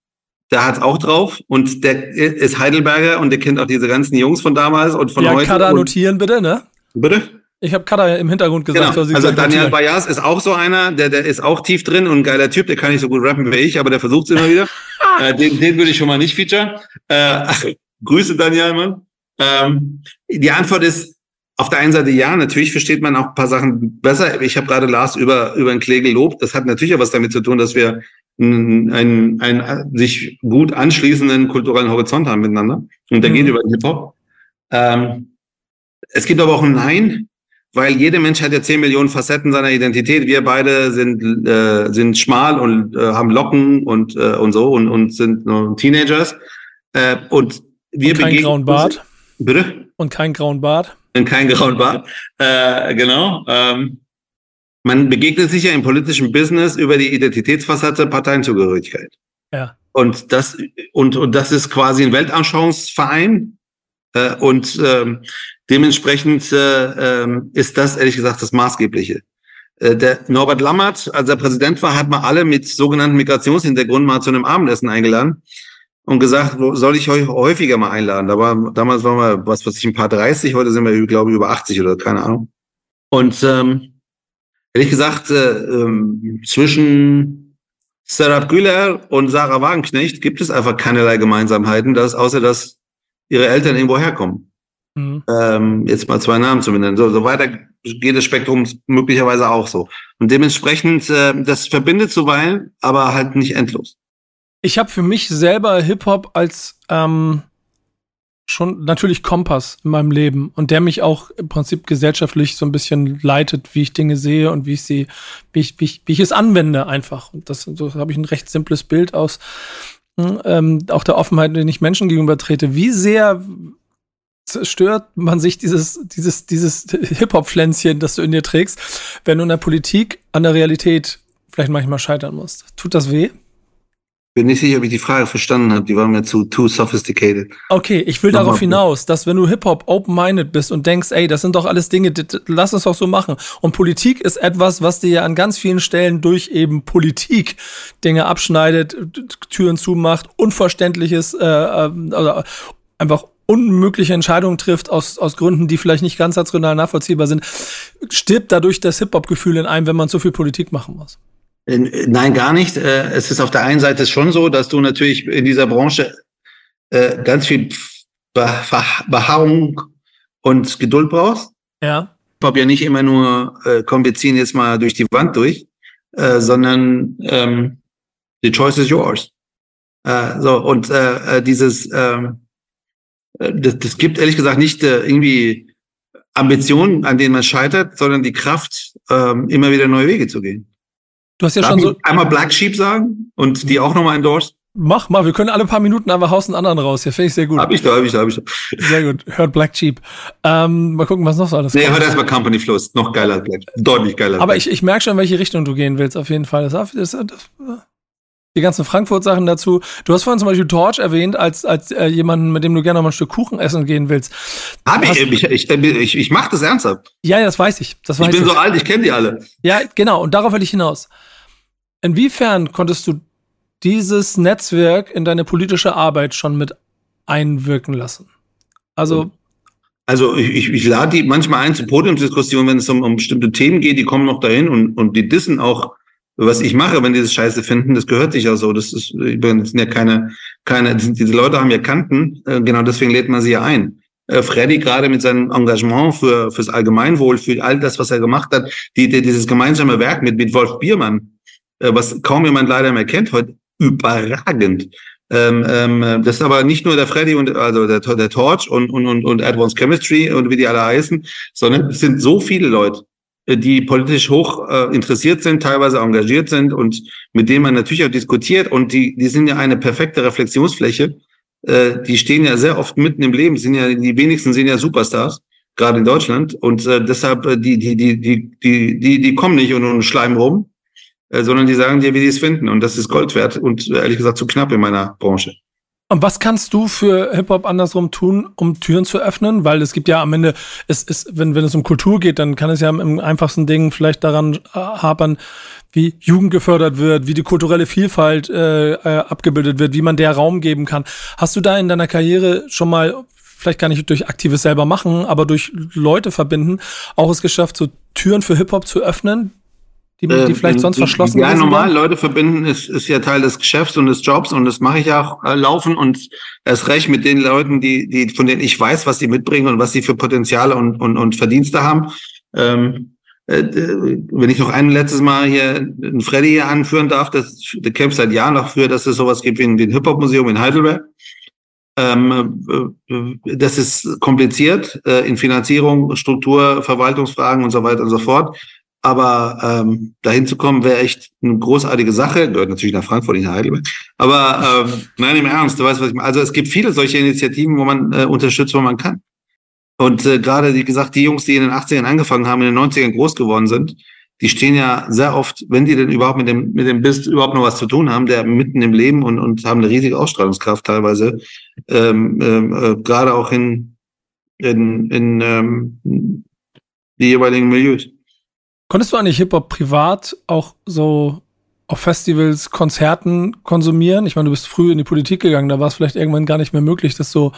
der hat's auch drauf und der ist Heidelberger und der kennt auch diese ganzen Jungs von damals und von ja, heute. Kada notieren bitte, ne? Bitte? Ich habe Kada im Hintergrund gesagt. Genau. Also Daniel Bayas ist auch so einer, der, der ist auch tief drin und ein geiler Typ, der kann nicht so gut rappen wie ich, aber der versucht es immer wieder. [LAUGHS] äh, den, den würde ich schon mal nicht feature. Äh, Grüße Daniel, Mann. Ähm, die Antwort ist auf der einen Seite ja, natürlich versteht man auch ein paar Sachen besser. Ich habe gerade Lars über, über einen Klee gelobt. Das hat natürlich auch was damit zu tun, dass wir einen, einen sich gut anschließenden kulturellen Horizont haben miteinander. Und der mhm. geht über den Hip-Hop. Ähm, es gibt aber auch ein Nein, weil jeder Mensch hat ja 10 Millionen Facetten seiner Identität. Wir beide sind, äh, sind schmal und äh, haben Locken und, äh, und so und, und sind nur Teenagers. Äh, und wir und kein grauen Bart. Bitte? Und kein grauen Bart. Und kein grauen Bart. Äh, genau. Ähm, man begegnet sich ja im politischen Business über die Identitätsfassade Parteienzugehörigkeit. Ja. Und das, und, und das ist quasi ein Weltanschauungsverein. Äh, und ähm, dementsprechend äh, äh, ist das ehrlich gesagt das Maßgebliche. Äh, der Norbert Lammert, als er Präsident war, hat man alle mit sogenannten Migrationshintergrund mal zu einem Abendessen eingeladen und gesagt, soll ich euch häufiger mal einladen? Da war, damals waren wir, was weiß ich, ein paar 30, heute sind wir, glaube ich, über 80 oder keine Ahnung. Und ähm, ehrlich gesagt, äh, ähm, zwischen Serap Güler und Sarah Wagenknecht gibt es einfach keinerlei Gemeinsamkeiten, dass, außer dass ihre Eltern irgendwo herkommen. Mhm. Ähm, jetzt mal zwei Namen zu benennen. So, so weiter geht das Spektrum möglicherweise auch so. Und dementsprechend, äh, das verbindet zuweilen, aber halt nicht endlos. Ich habe für mich selber Hip-Hop als ähm, schon natürlich Kompass in meinem Leben und der mich auch im Prinzip gesellschaftlich so ein bisschen leitet, wie ich Dinge sehe und wie ich sie, wie ich, wie ich, wie ich es anwende einfach. Und das so habe ich ein recht simples Bild aus hm, ähm, auch der Offenheit, den ich Menschen gegenüber trete. Wie sehr stört man sich dieses, dieses, dieses [LAUGHS] Hip-Hop-Pflänzchen, das du in dir trägst, wenn du in der Politik an der Realität vielleicht manchmal scheitern musst? Tut das weh? Bin nicht sicher, ob ich die Frage verstanden habe. Die war mir zu too sophisticated. Okay, ich will Nochmal darauf hinaus, dass wenn du Hip-Hop open-minded bist und denkst, ey, das sind doch alles Dinge, lass es doch so machen. Und Politik ist etwas, was dir ja an ganz vielen Stellen durch eben Politik Dinge abschneidet, Türen zumacht, unverständliches, äh, also einfach unmögliche Entscheidungen trifft aus, aus Gründen, die vielleicht nicht ganz rational nachvollziehbar sind, stirbt dadurch das Hip-Hop-Gefühl in einem, wenn man so viel Politik machen muss. Äh, nein, gar nicht. Äh, es ist auf der einen Seite schon so, dass du natürlich in dieser Branche äh, ganz viel Beharrung und Geduld brauchst. Ja. Ich habe ja nicht immer nur, komm, wir ziehen jetzt mal durch die Wand durch, sondern ähm, the choice is yours. so, und dieses, ähm, das, das gibt ehrlich gesagt nicht irgendwie Ambitionen, an denen man scheitert, sondern die Kraft, ähm, immer wieder neue Wege zu gehen. Du hast ja Darf schon so. einmal Black Sheep sagen und die auch nochmal endorsen? Mach mal, wir können alle paar Minuten einfach Haus einen anderen raus. Hier finde ich sehr gut. Hab ich da, hab ich da, hab ich da. Sehr gut. Hört Black Sheep. Ähm, mal gucken, was noch so alles Nee, kommt. hört erstmal Company Flows. Noch geiler als Black. Deutlich geiler als Aber Black ich, ich merke schon, in welche Richtung du gehen willst, auf jeden Fall. Das, das, das, die ganzen Frankfurt-Sachen dazu. Du hast vorhin zum Beispiel Torch erwähnt, als, als äh, jemanden, mit dem du gerne mal ein Stück Kuchen essen gehen willst. Hab ich, ich, ich, ich, ich mach das ernsthaft. Ja, ja, das weiß ich. Das weiß Ich bin ich. so alt, ich kenne die alle. Ja, genau. Und darauf will ich hinaus. Inwiefern konntest du dieses Netzwerk in deine politische Arbeit schon mit einwirken lassen? Also, Also ich, ich, ich lade die manchmal ein zu Podiumsdiskussionen, wenn es um, um bestimmte Themen geht, die kommen noch dahin und, und die dissen auch, was ich mache, wenn die das scheiße finden, das gehört sich ja so. Das ist, das sind ja keine, keine, diese Leute haben ja Kanten, äh, genau deswegen lädt man sie ja ein. Äh, Freddy gerade mit seinem Engagement für fürs Allgemeinwohl, für all das, was er gemacht hat, die, die, dieses gemeinsame Werk mit, mit Wolf Biermann, was kaum jemand leider mehr kennt heute, überragend. Ähm, ähm, das ist aber nicht nur der Freddy und also der, der Torch und, und, und, und Advanced Chemistry und wie die alle heißen, sondern es sind so viele Leute, äh, die politisch hoch äh, interessiert sind, teilweise engagiert sind und mit denen man natürlich auch diskutiert und die, die sind ja eine perfekte Reflexionsfläche. Äh, die stehen ja sehr oft mitten im Leben, sind ja die wenigsten sind ja Superstars, gerade in Deutschland und äh, deshalb äh, die die die die die die die kommen nicht und, und schleimen rum, äh, sondern die sagen dir, wie die es finden und das ist Gold wert und äh, ehrlich gesagt zu knapp in meiner Branche. und was kannst du für Hip-Hop andersrum tun, um Türen zu öffnen? Weil es gibt ja am Ende, es ist, wenn, wenn es um Kultur geht, dann kann es ja im einfachsten Ding vielleicht daran äh, hapern, wie Jugend gefördert wird, wie die kulturelle Vielfalt äh, äh, abgebildet wird, wie man der Raum geben kann. Hast du da in deiner Karriere schon mal, vielleicht gar nicht durch aktives selber machen, aber durch Leute verbinden, auch es geschafft, so Türen für Hip-Hop zu öffnen, die, die vielleicht sonst verschlossen Ja, gewesen normal, wären? Leute verbinden ist, ist ja Teil des Geschäfts und des Jobs und das mache ich auch äh, laufen und erst recht mit den Leuten, die, die, von denen ich weiß, was sie mitbringen und was sie für Potenziale und, und, und Verdienste haben. Ähm, äh, wenn ich noch ein letztes Mal hier einen Freddy hier anführen darf, das, der kämpft seit Jahren dafür, dass es sowas gibt wie ein, wie ein Hip-Hop-Museum in Heidelberg. Ähm, äh, das ist kompliziert äh, in Finanzierung, Struktur, Verwaltungsfragen und so weiter und so fort. Aber ähm, dahin zu kommen, wäre echt eine großartige Sache. Gehört natürlich nach Frankfurt, nicht nach Heidelberg. Aber ähm, [LAUGHS] nein, im Ernst, du weißt, was ich meine. Also es gibt viele solche Initiativen, wo man äh, unterstützt, wo man kann. Und äh, gerade, wie gesagt, die Jungs, die in den 80ern angefangen haben, in den 90ern groß geworden sind, die stehen ja sehr oft, wenn die denn überhaupt mit dem, mit dem Biss überhaupt noch was zu tun haben, der mitten im Leben und, und haben eine riesige Ausstrahlungskraft teilweise, ähm, ähm, äh, gerade auch in, in, in ähm, die jeweiligen Milieus. Konntest du eigentlich Hip-Hop privat auch so auf Festivals, Konzerten konsumieren? Ich meine, du bist früh in die Politik gegangen, da war es vielleicht irgendwann gar nicht mehr möglich, das so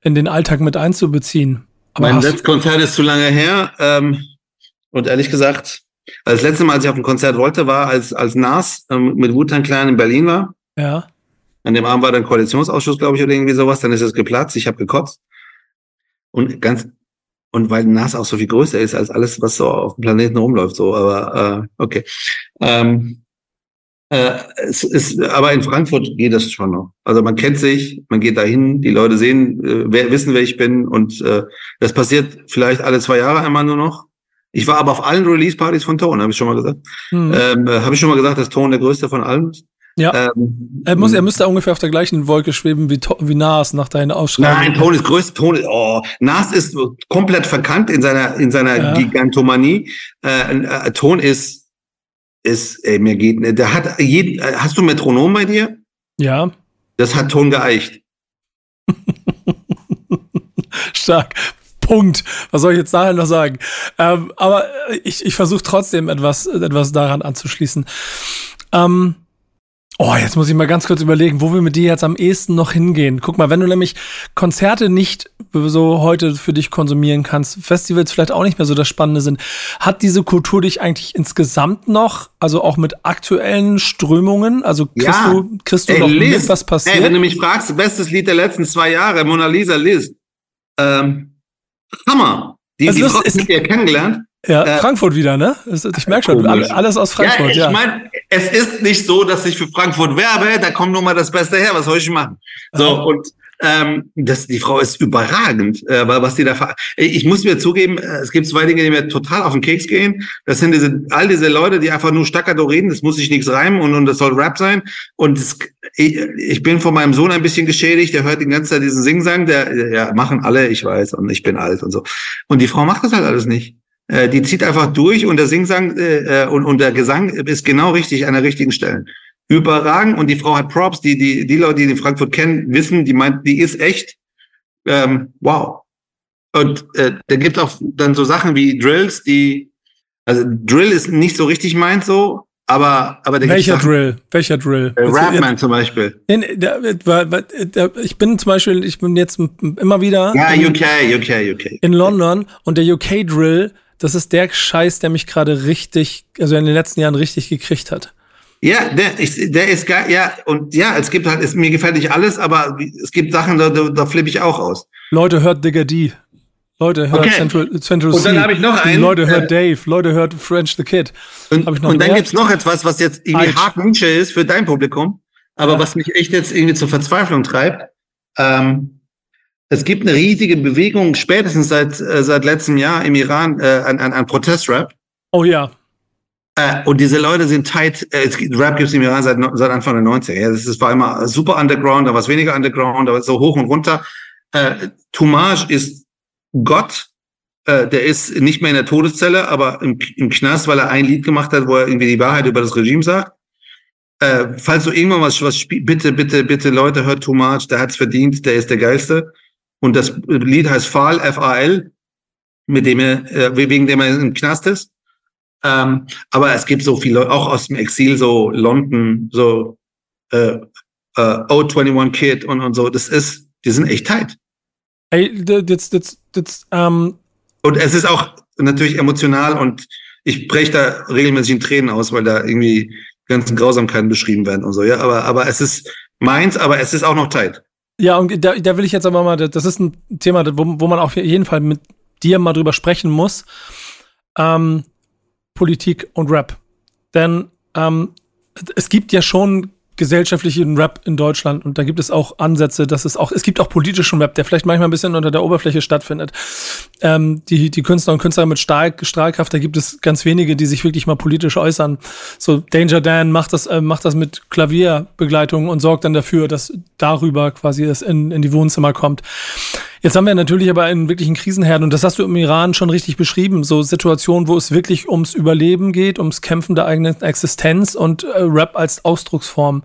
in den Alltag mit einzubeziehen. Aber mein letztes Konzert ist zu lange her. Ähm, und ehrlich gesagt, das letzte Mal, als ich auf ein Konzert wollte, war, als, als Nas ähm, mit Wu-Tang Clan in Berlin war. ja. An dem Abend war dann Koalitionsausschuss, glaube ich, oder irgendwie sowas. Dann ist es geplatzt. Ich habe gekotzt. Und ganz und weil Nas auch so viel größer ist als alles, was so auf dem Planeten rumläuft, so. Aber äh, okay. Ähm, äh, es ist, aber in Frankfurt geht das schon noch. Also man kennt sich, man geht dahin, die Leute sehen, äh, wer, wissen, wer ich bin und äh, das passiert vielleicht alle zwei Jahre einmal nur noch. Ich war aber auf allen Release-Partys von Tone, habe ich schon mal gesagt. Hm. Ähm, äh, habe ich schon mal gesagt, dass Tone der größte von allen ist? Ja. Ähm, er, muss, er müsste ungefähr auf der gleichen Wolke schweben wie, wie Nas nach deiner Ausschreibung. Nein, Tone ist größte. Tone, oh, Nas ist komplett verkannt in seiner in seiner Ja. Gigantomanie. Äh, äh, Ton ist ist ey, mir geht. Der hat jeden. äh, Hast du Metronom bei dir? Ja, Das hat Ton geeicht. [LAUGHS] stark. Punkt. Was soll ich jetzt daher noch sagen? Ähm, aber ich, ich versuche trotzdem etwas, etwas daran anzuschließen. Ähm, oh, jetzt muss ich mal ganz kurz überlegen, wo wir mit dir jetzt am ehesten noch hingehen. Guck mal, wenn du nämlich Konzerte nicht so heute für dich konsumieren kannst, Festivals vielleicht auch nicht mehr so das Spannende sind, hat diese Kultur dich eigentlich insgesamt noch, also auch mit aktuellen Strömungen, also kriegst Ja. du, kriegst du Ey, noch Liz, mit, was passiert? Ey, wenn du mich fragst, bestes Lied der letzten zwei Jahre, Mona Lisa Liz. Ähm, Hammer. Die, Also die das Frau ist- ist ja kennengelernt. Ja, äh, Frankfurt wieder, ne? Ich merke schon, Komisch. alle- alles aus Frankfurt, ja, ja. ich meine, es ist nicht so, dass ich für Frankfurt werbe, da kommt nur mal das Beste her, was soll ich machen? So, Ja. und Ähm, das, die Frau ist überragend, äh, was die da. Ich muss mir zugeben, äh, es gibt zwei Dinge, die mir total auf den Keks gehen. Das sind diese all diese Leute, die einfach nur staccato reden. Das muss sich nichts reimen und, und das soll Rap sein. Und das, ich, ich bin von meinem Sohn ein bisschen geschädigt. Der hört die ganze Zeit diesen Singsang. Der ja machen alle, ich weiß, und ich bin alt und so. Und die Frau macht das halt alles nicht. Äh, die zieht einfach durch und der Singsang äh, äh, und, und der Gesang ist genau richtig an der richtigen Stelle überragend und die Frau hat Props, die, die, die Leute, die in Frankfurt kennen, wissen, die meint, die ist echt, ähm, wow. Und äh, da gibt auch dann so Sachen wie Drills, die, also Drill ist nicht so richtig meint so, aber, aber der Welcher Drill? Welcher Drill? Äh, Rapman zum Beispiel. In, der, der, der, ich bin zum Beispiel, ich bin jetzt immer wieder. Ja, in, UK, UK, UK. In London und der UK Drill, das ist der Scheiß, der mich gerade richtig, also in den letzten Jahren richtig gekriegt hat. Ja, der, ich, der ist geil, ja, und ja, es gibt halt, es, mir gefällt nicht alles, aber es gibt Sachen, da, da, da flippe ich auch aus. Leute, hört Digger D. Leute, hört okay. Central, Central Und dann habe ich noch einen. Leute, hört äh, Dave. Leute, hört French the Kid. Und, und dann mehr? gibt's noch etwas, was jetzt irgendwie hart Nische ist für dein Publikum, aber ja. was mich echt jetzt irgendwie zur Verzweiflung treibt. Ähm, es gibt eine riesige Bewegung, spätestens seit, äh, seit letztem Jahr im Iran, äh, an, an, an Protestrap. Oh ja. Äh, und diese Leute sind tight. Äh, Rap gibt es im Iran seit, seit Anfang der 90er. Ja, das ist, war immer super underground, da war es weniger underground, da war es so hoch und runter. Äh, Tumage ist Gott. Äh, der ist nicht mehr in der Todeszelle, aber im, im Knast, weil er ein Lied gemacht hat, wo er irgendwie die Wahrheit über das Regime sagt. Äh, falls du irgendwann was, was spielst, bitte, bitte, bitte, Leute, hört Tumage, der hat's verdient, der ist der Geilste. Und das Lied heißt Fall, F-A-L, mit dem er, äh, wegen dem er im Knast ist. Ähm, aber es gibt so viele, auch aus dem Exil, so London, so äh, äh, O21 Kid und, und so. Das ist, die sind echt tight. Ey, das, das, das, ähm Und es ist auch natürlich emotional und ich breche da regelmäßig in Tränen aus, weil da irgendwie ganzen Grausamkeiten beschrieben werden und so, ja. Aber, aber es ist meins, aber es ist auch noch tight. Ja, und da, da will ich jetzt aber mal, das ist ein Thema, wo, wo man auf jeden Fall mit dir mal drüber sprechen muss. Ähm, Politik und Rap. Denn ähm, es gibt ja schon gesellschaftlichen Rap in Deutschland und da gibt es auch Ansätze, dass es auch, es gibt auch politischen Rap, der vielleicht manchmal ein bisschen unter der Oberfläche stattfindet. Ähm, die, die Künstler und Künstler mit Stahl, Strahlkraft, da gibt es ganz wenige, die sich wirklich mal politisch äußern. So Danger Dan macht das, äh, macht das mit Klavierbegleitung und sorgt dann dafür, dass darüber quasi es in, in die Wohnzimmer kommt. Jetzt haben wir natürlich aber einen wirklichen Krisenherd und das hast du im Iran schon richtig beschrieben. So Situationen, wo es wirklich ums Überleben geht, ums Kämpfen der eigenen Existenz und äh, Rap als Ausdrucksform.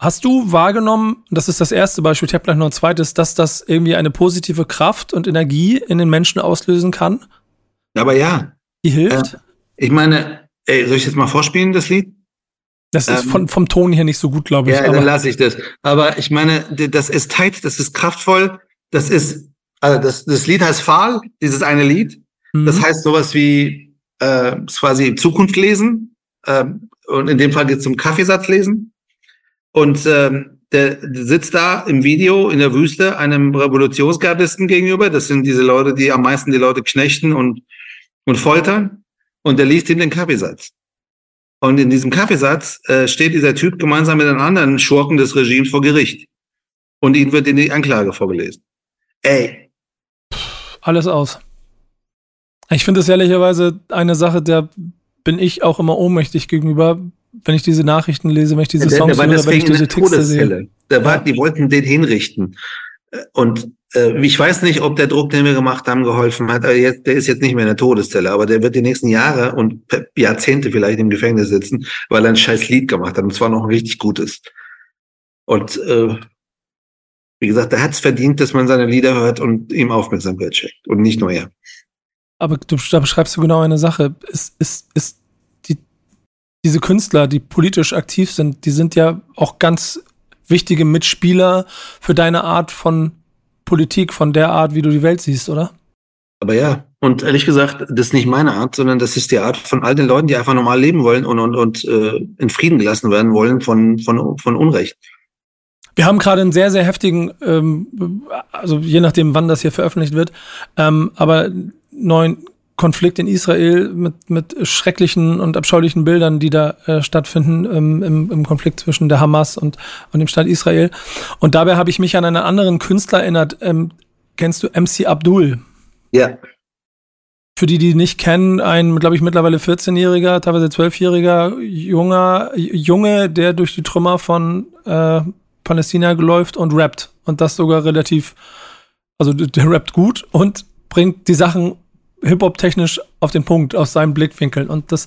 Hast du wahrgenommen, das ist das erste Beispiel, ich habe gleich noch ein zweites, dass das irgendwie eine positive Kraft und Energie in den Menschen auslösen kann? Aber ja. Die hilft? Äh, ich meine, ey, soll ich jetzt mal vorspielen, das Lied? Das ist ähm, von, vom Ton her nicht so gut, glaube ich. Ja, dann lasse ich das. Aber ich meine, das ist tight, das ist kraftvoll. Das ist, also das, das Lied heißt Fahl, dieses eine Lied. Mhm. Das heißt sowas wie äh, quasi Zukunft lesen. Ähm, und in dem Fall geht es zum Kaffeesatz lesen. Und ähm, der, der sitzt da im Video in der Wüste einem Revolutionsgardisten gegenüber. Das sind diese Leute, die am meisten die Leute knechten und, und foltern. Und der liest ihm den Kaffeesatz. Und in diesem Kaffeesatz äh, steht dieser Typ gemeinsam mit den anderen Schurken des Regimes vor Gericht. Und ihnen wird in die Anklage vorgelesen. Ey. Alles aus. Ich finde es ehrlicherweise eine Sache, der bin ich auch immer ohnmächtig gegenüber, wenn ich diese Nachrichten lese, wenn ich diese Songs der, der höre, wenn ich diese Texte sehe. Da war, ja. Die wollten den hinrichten. Und äh, ich weiß nicht, ob der Druck, den wir gemacht haben, geholfen hat. Aber jetzt, der ist jetzt nicht mehr in der Todeszelle, aber der wird die nächsten Jahre und Jahrzehnte vielleicht im Gefängnis sitzen, weil er ein scheiß Lied gemacht hat. Und zwar noch ein richtig gutes. Und äh, wie gesagt, er hat es verdient, dass man seine Lieder hört und ihm Aufmerksamkeit schenkt und nicht nur er. Aber du, da beschreibst du genau eine Sache. Ist, ist, ist die, diese Künstler, die politisch aktiv sind, die sind ja auch ganz wichtige Mitspieler für deine Art von Politik, von der Art, wie du die Welt siehst, oder? Aber ja, und ehrlich gesagt, das ist nicht meine Art, sondern das ist die Art von all den Leuten, die einfach normal leben wollen und, und, und äh, in Frieden gelassen werden wollen von, von, von Unrecht. Wir haben gerade einen sehr, sehr heftigen, ähm, also je nachdem, wann das hier veröffentlicht wird, ähm, aber neuen Konflikt in Israel mit, mit schrecklichen und abscheulichen Bildern, die da äh, stattfinden ähm, im, im Konflikt zwischen der Hamas und, und dem Staat Israel. Und dabei habe ich mich an einen anderen Künstler erinnert. Ähm, kennst du MC Abdul? Ja. Für die, die nicht kennen, ein, glaube ich, mittlerweile 14-jähriger, teilweise 12-jähriger junger Junge, der durch die Trümmer von äh, Palästina läuft und rappt. Und das sogar relativ, also der rappt gut und bringt die Sachen Hip-Hop-technisch auf den Punkt aus seinen Blickwinkeln. Und das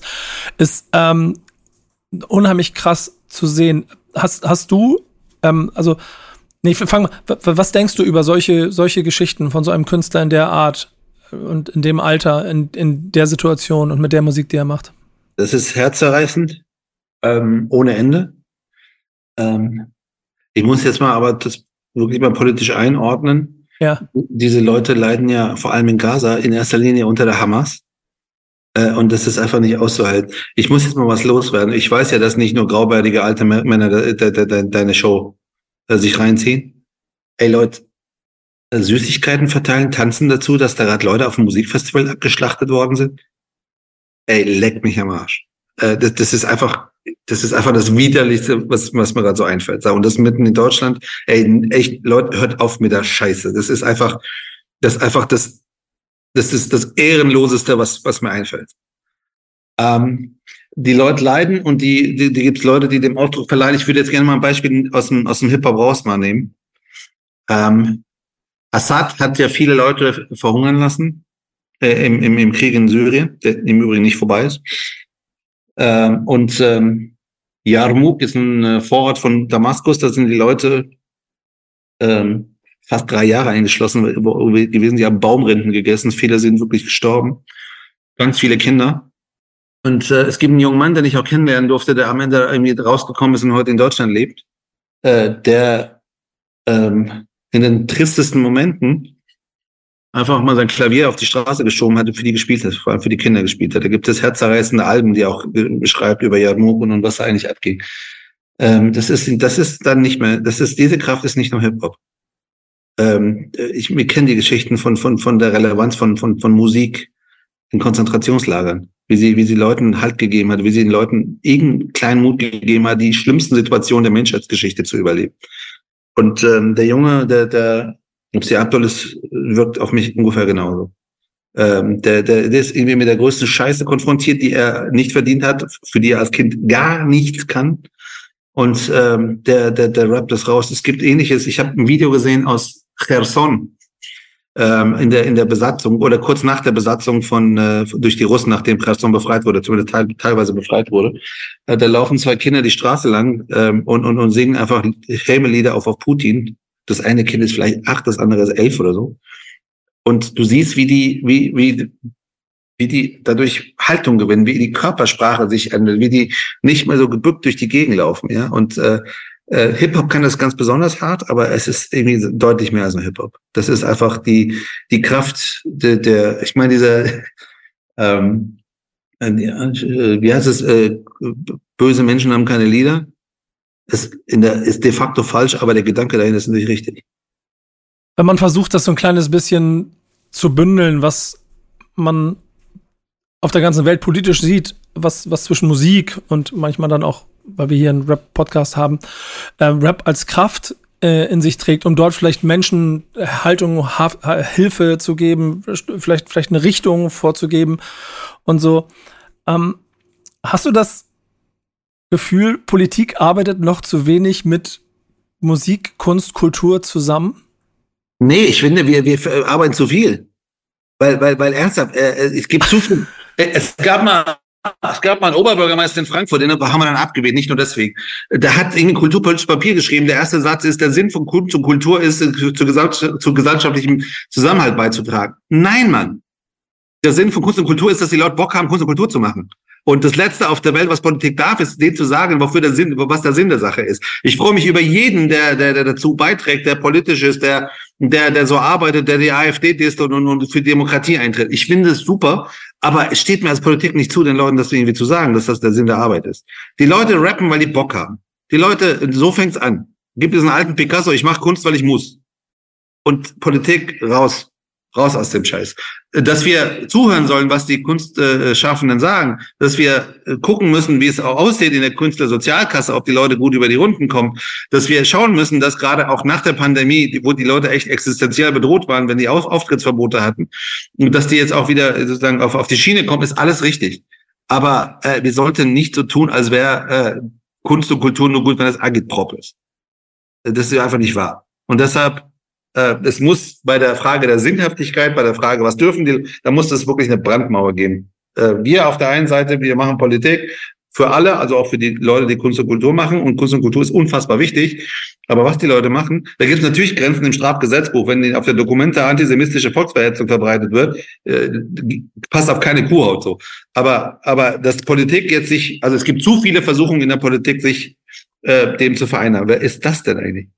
ist ähm, unheimlich krass zu sehen. Hast, hast du, ähm, also, nee, fang mal, was denkst du über solche, solche Geschichten von so einem Künstler in der Art und in dem Alter, in, in der Situation und mit der Musik, die er macht? Das ist herzerreißend, ähm, ohne Ende. Ähm, ich muss jetzt mal aber das wirklich mal politisch einordnen. Ja. Diese Leute leiden ja vor allem in Gaza in erster Linie unter der Hamas. Äh, und das ist einfach nicht auszuhalten. Ich muss jetzt mal was loswerden. Ich weiß ja, dass nicht nur graubärtige alte Männer de, de, de, deine Show äh, sich reinziehen. Ey Leute, äh, Süßigkeiten verteilen, tanzen dazu, dass da gerade Leute auf dem Musikfestival abgeschlachtet worden sind. Ey, leck mich am Arsch. Äh, das, das ist einfach, das ist einfach das Widerlichste, was, was mir gerade so einfällt. Und das mitten in Deutschland. Ey, echt, Leute, hört auf mit der Scheiße. Das ist einfach, das ist einfach das, das ist das Ehrenloseste, was, was mir einfällt. Ähm, die Leute leiden und die, die, die gibt es Leute, die dem Ausdruck verleihen. Ich würde jetzt gerne mal ein Beispiel aus dem, aus dem Hip-Hop raus mal nehmen. Ähm, Assad hat ja viele Leute verhungern lassen äh, im, im, im Krieg in Syrien, der im Übrigen nicht vorbei ist. Ähm, und ähm, Yarmouk ist ein äh, Vorort von Damaskus, da sind die Leute ähm, fast drei Jahre eingeschlossen gewesen. Die haben Baumrinden gegessen, viele sind wirklich gestorben. Ganz viele Kinder. Und äh, es gibt einen jungen Mann, den ich auch kennenlernen durfte, der am Ende irgendwie rausgekommen ist und heute in Deutschland lebt, äh, der ähm, in den tristesten Momenten einfach mal sein Klavier auf die Straße geschoben hat und für die gespielt hat, vor allem für die Kinder gespielt hat. Da gibt es herzerreißende Alben, die auch beschreibt über Jarmuk und was da eigentlich abging. Ähm, das ist, das ist dann nicht mehr, das ist, diese Kraft ist nicht nur Hip-Hop. Ähm, ich, wir kennen die Geschichten von, von, von der Relevanz von, von, von Musik in Konzentrationslagern. Wie sie, wie sie Leuten Halt gegeben hat, wie sie den Leuten irgendeinen kleinen Mut gegeben hat, die schlimmsten Situationen der Menschheitsgeschichte zu überleben. Und ähm, der Junge, der, der MC Abdul ist, wirkt auf mich ungefähr genauso. Ähm, der, der, der ist irgendwie mit der größten Scheiße konfrontiert, die er nicht verdient hat, für die er als Kind gar nichts kann. Und ähm, der, der, der rappt das raus. Es gibt ähnliches. Ich habe ein Video gesehen aus Cherson ähm, in, der, in der Besatzung oder kurz nach der Besatzung von äh, durch die Russen, nachdem Cherson befreit wurde, zumindest teil, teilweise befreit wurde. Äh, da laufen zwei Kinder die Straße lang ähm, und, und, und singen einfach Häme-Lieder auf, auf Putin das eine Kind ist vielleicht acht, das andere ist elf oder so. Und du siehst, wie die, wie, wie, wie die dadurch Haltung gewinnen, wie die Körpersprache sich ändert, wie die nicht mehr so gebückt durch die Gegend laufen, ja. Und äh, äh, Hip-Hop kann das ganz besonders hart, aber es ist irgendwie deutlich mehr als ein Hip-Hop. Das ist einfach die, die Kraft der, der ich meine, dieser, [LAUGHS] ähm, äh, wie heißt es, äh, böse Menschen haben keine Lieder ist, in der, ist de facto falsch, aber der Gedanke dahin ist natürlich richtig. Wenn man versucht, das so ein kleines bisschen zu bündeln, was man auf der ganzen Welt politisch sieht, was, was zwischen Musik und manchmal dann auch, weil wir hier einen Rap-Podcast haben, äh, Rap als Kraft äh, in sich trägt, um dort vielleicht Menschen Haltung, Hilfe zu geben, vielleicht, vielleicht eine Richtung vorzugeben und so. Ähm, hast du das Gefühl, Politik arbeitet noch zu wenig mit Musik, Kunst, Kultur zusammen? Nee, ich finde, wir, wir arbeiten zu viel. Weil, weil, weil ernsthaft, äh, äh es gibt zu viel. [LAUGHS] Äh, es gab mal, es gab mal einen Oberbürgermeister in Frankfurt, den haben wir dann abgewählt, nicht nur deswegen. Der hat irgendein kulturpolitisches Papier geschrieben. Der erste Satz ist, der Sinn von Kunst und Kultur ist, äh, zu gesellschaftlichem Zusammenhalt beizutragen. Nein, Mann. Der Sinn von Kunst und Kultur ist, dass die Leute Bock haben, Kunst und Kultur zu machen. Und das Letzte auf der Welt, was Politik darf, ist, denen zu sagen, wofür der Sinn, was der Sinn der Sache ist. Ich freue mich über jeden, der, der, der dazu beiträgt, der politisch ist, der, der, der so arbeitet, der die AfD ist und, und, und für Demokratie eintritt. Ich finde es super, aber es steht mir als Politik nicht zu, den Leuten das irgendwie zu sagen, dass das der Sinn der Arbeit ist. Die Leute rappen, weil die Bock haben. Die Leute, so fängt's an. Gibt es einen alten Picasso, ich mache Kunst, weil ich muss. Und Politik raus raus aus dem Scheiß. Dass wir zuhören sollen, was die Kunstschaffenden sagen, dass wir äh, gucken müssen, wie es auch aussieht in der Künstlersozialkasse, ob die Leute gut über die Runden kommen, dass wir schauen müssen, dass gerade auch nach der Pandemie, wo die Leute echt existenziell bedroht waren, wenn die Auftrittsverbote hatten, dass die jetzt auch wieder sozusagen auf, auf die Schiene kommen, ist alles richtig. Aber äh, wir sollten nicht so tun, als wäre äh, Kunst und Kultur nur gut, wenn das Agitprop ist. Das ist einfach nicht wahr. Und deshalb äh, es muss bei der Frage der Sinnhaftigkeit, bei der Frage, was dürfen die, da muss es wirklich eine Brandmauer geben. Äh, wir auf der einen Seite, wir machen Politik für alle, also auch für die Leute, die Kunst und Kultur machen. Und Kunst und Kultur ist unfassbar wichtig. Aber was die Leute machen, da gibt es natürlich Grenzen im Strafgesetzbuch. Wenn auf der Dokumente antisemitische Volksverhetzung verbreitet wird, äh, passt auf keine Kuhhaut so. Aber, aber dass Politik jetzt sich, also es gibt zu viele Versuchungen in der Politik, sich äh, dem zu vereinnahmen. Wer ist das denn eigentlich?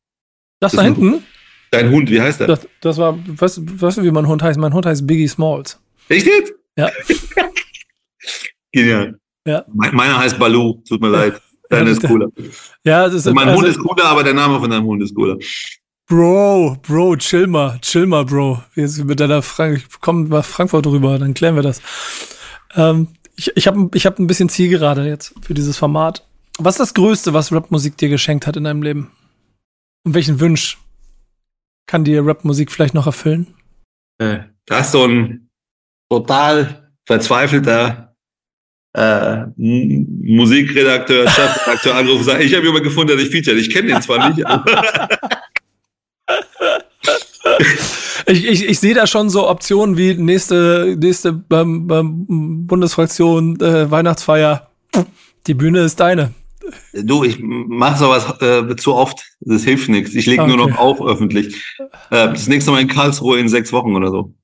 Das, das da hinten? Dein Hund, wie heißt der? Das, das war, weißt, weißt du, wie mein Hund heißt? Mein Hund heißt Biggie Smalls. Echt jetzt? Ja. [LAUGHS] Genial. Ja. Meiner heißt Balu, tut mir leid. [LAUGHS] Deiner ist cooler. Ja, das ist, mein also, Hund ist cooler, aber der Name von deinem Hund ist cooler. Bro, Bro, chill mal, chill mal, Bro. Jetzt mit deiner Frank komm mal Frankfurt rüber, dann klären wir das. Ähm, ich ich habe ich hab ein bisschen Zielgerade jetzt für dieses Format. Was ist das Größte, was Rapmusik dir geschenkt hat in deinem Leben? Und welchen Wunsch kann dir Rapmusik vielleicht noch erfüllen? Äh, da ist so ein total verzweifelter äh, Musikredakteur, Chefredakteur anrufen und sagt, ich habe jemanden gefunden, der dich featuret. Ich kenne den zwar nicht, [LAUGHS] ich, ich, ich sehe da schon so Optionen wie nächste, nächste ähm, ähm, Bundesfraktion, äh, Weihnachtsfeier. Die Bühne ist deine. Du, ich mache sowas äh, zu oft. Das hilft nichts. Ich lege okay. nur noch auf öffentlich. Äh, das nächste Mal in Karlsruhe in sechs Wochen oder so.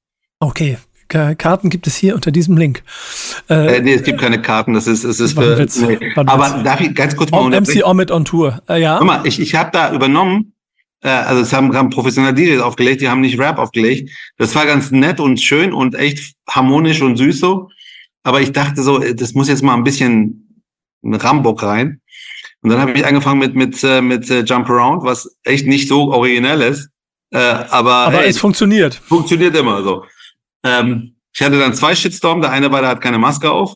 Okay. Karten gibt es hier unter diesem Link. Äh, äh, nee, es gibt keine Karten. Das ist, es ist für, nee. Aber darf ich ganz kurz mal on, MC Omid on Tour. Äh, ja. Guck mal, ich, ich habe da übernommen. Äh, also es haben, haben professionelle DJs aufgelegt. Die haben nicht Rap aufgelegt. Das war ganz nett und schön und echt harmonisch und süß so. Aber ich dachte so, das muss jetzt mal ein bisschen Rambock rein. Und dann habe ich angefangen mit mit äh, mit äh, Jump Around, was echt nicht so originell ist, äh, aber aber hey, es funktioniert. Funktioniert immer so. Ähm, ich hatte dann zwei Shitstorm. Der eine war, der hat keine Maske auf.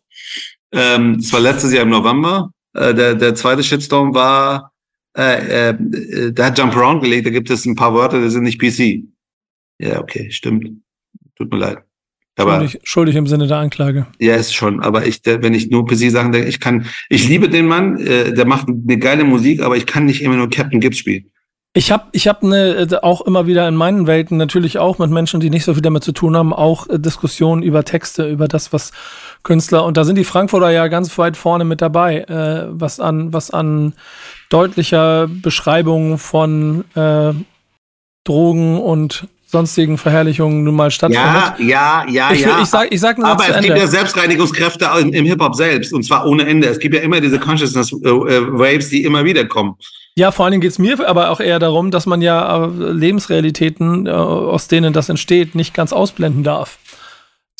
Ähm, das war letztes Jahr im November. Äh, der der zweite Shitstorm war, äh, äh, der hat Jump Around gelegt. Da gibt es ein paar Wörter, die sind nicht PC. Ja, okay, stimmt. Tut mir leid. Aber, schuldig, schuldig im Sinne der Anklage. Ja, ist schon. Aber ich, wenn ich nur für Sie sagen, ich kann, ich liebe den Mann, äh, der macht eine geile Musik, aber ich kann nicht immer nur Captain Gibbs spielen. Ich habe ich hab ne, äh, auch immer wieder in meinen Welten natürlich auch mit Menschen, die nicht so viel damit zu tun haben, auch äh, Diskussionen über Texte, über das, was Künstler und da sind die Frankfurter ja ganz weit vorne mit dabei, äh, was an was an deutlicher Beschreibung von äh, Drogen und sonstigen Verherrlichungen nun mal stattfindet. Ja, ja, ja, ich, ja. Ich sag, ich sag nur Aber es Ende. gibt ja Selbstreinigungskräfte im, im Hip-Hop selbst und zwar ohne Ende. Es gibt ja immer diese Consciousness-Waves, äh, die immer wieder kommen. Ja, vor allen Dingen geht's mir aber auch eher darum, dass man ja äh, Lebensrealitäten, äh, aus denen das entsteht, nicht ganz ausblenden darf.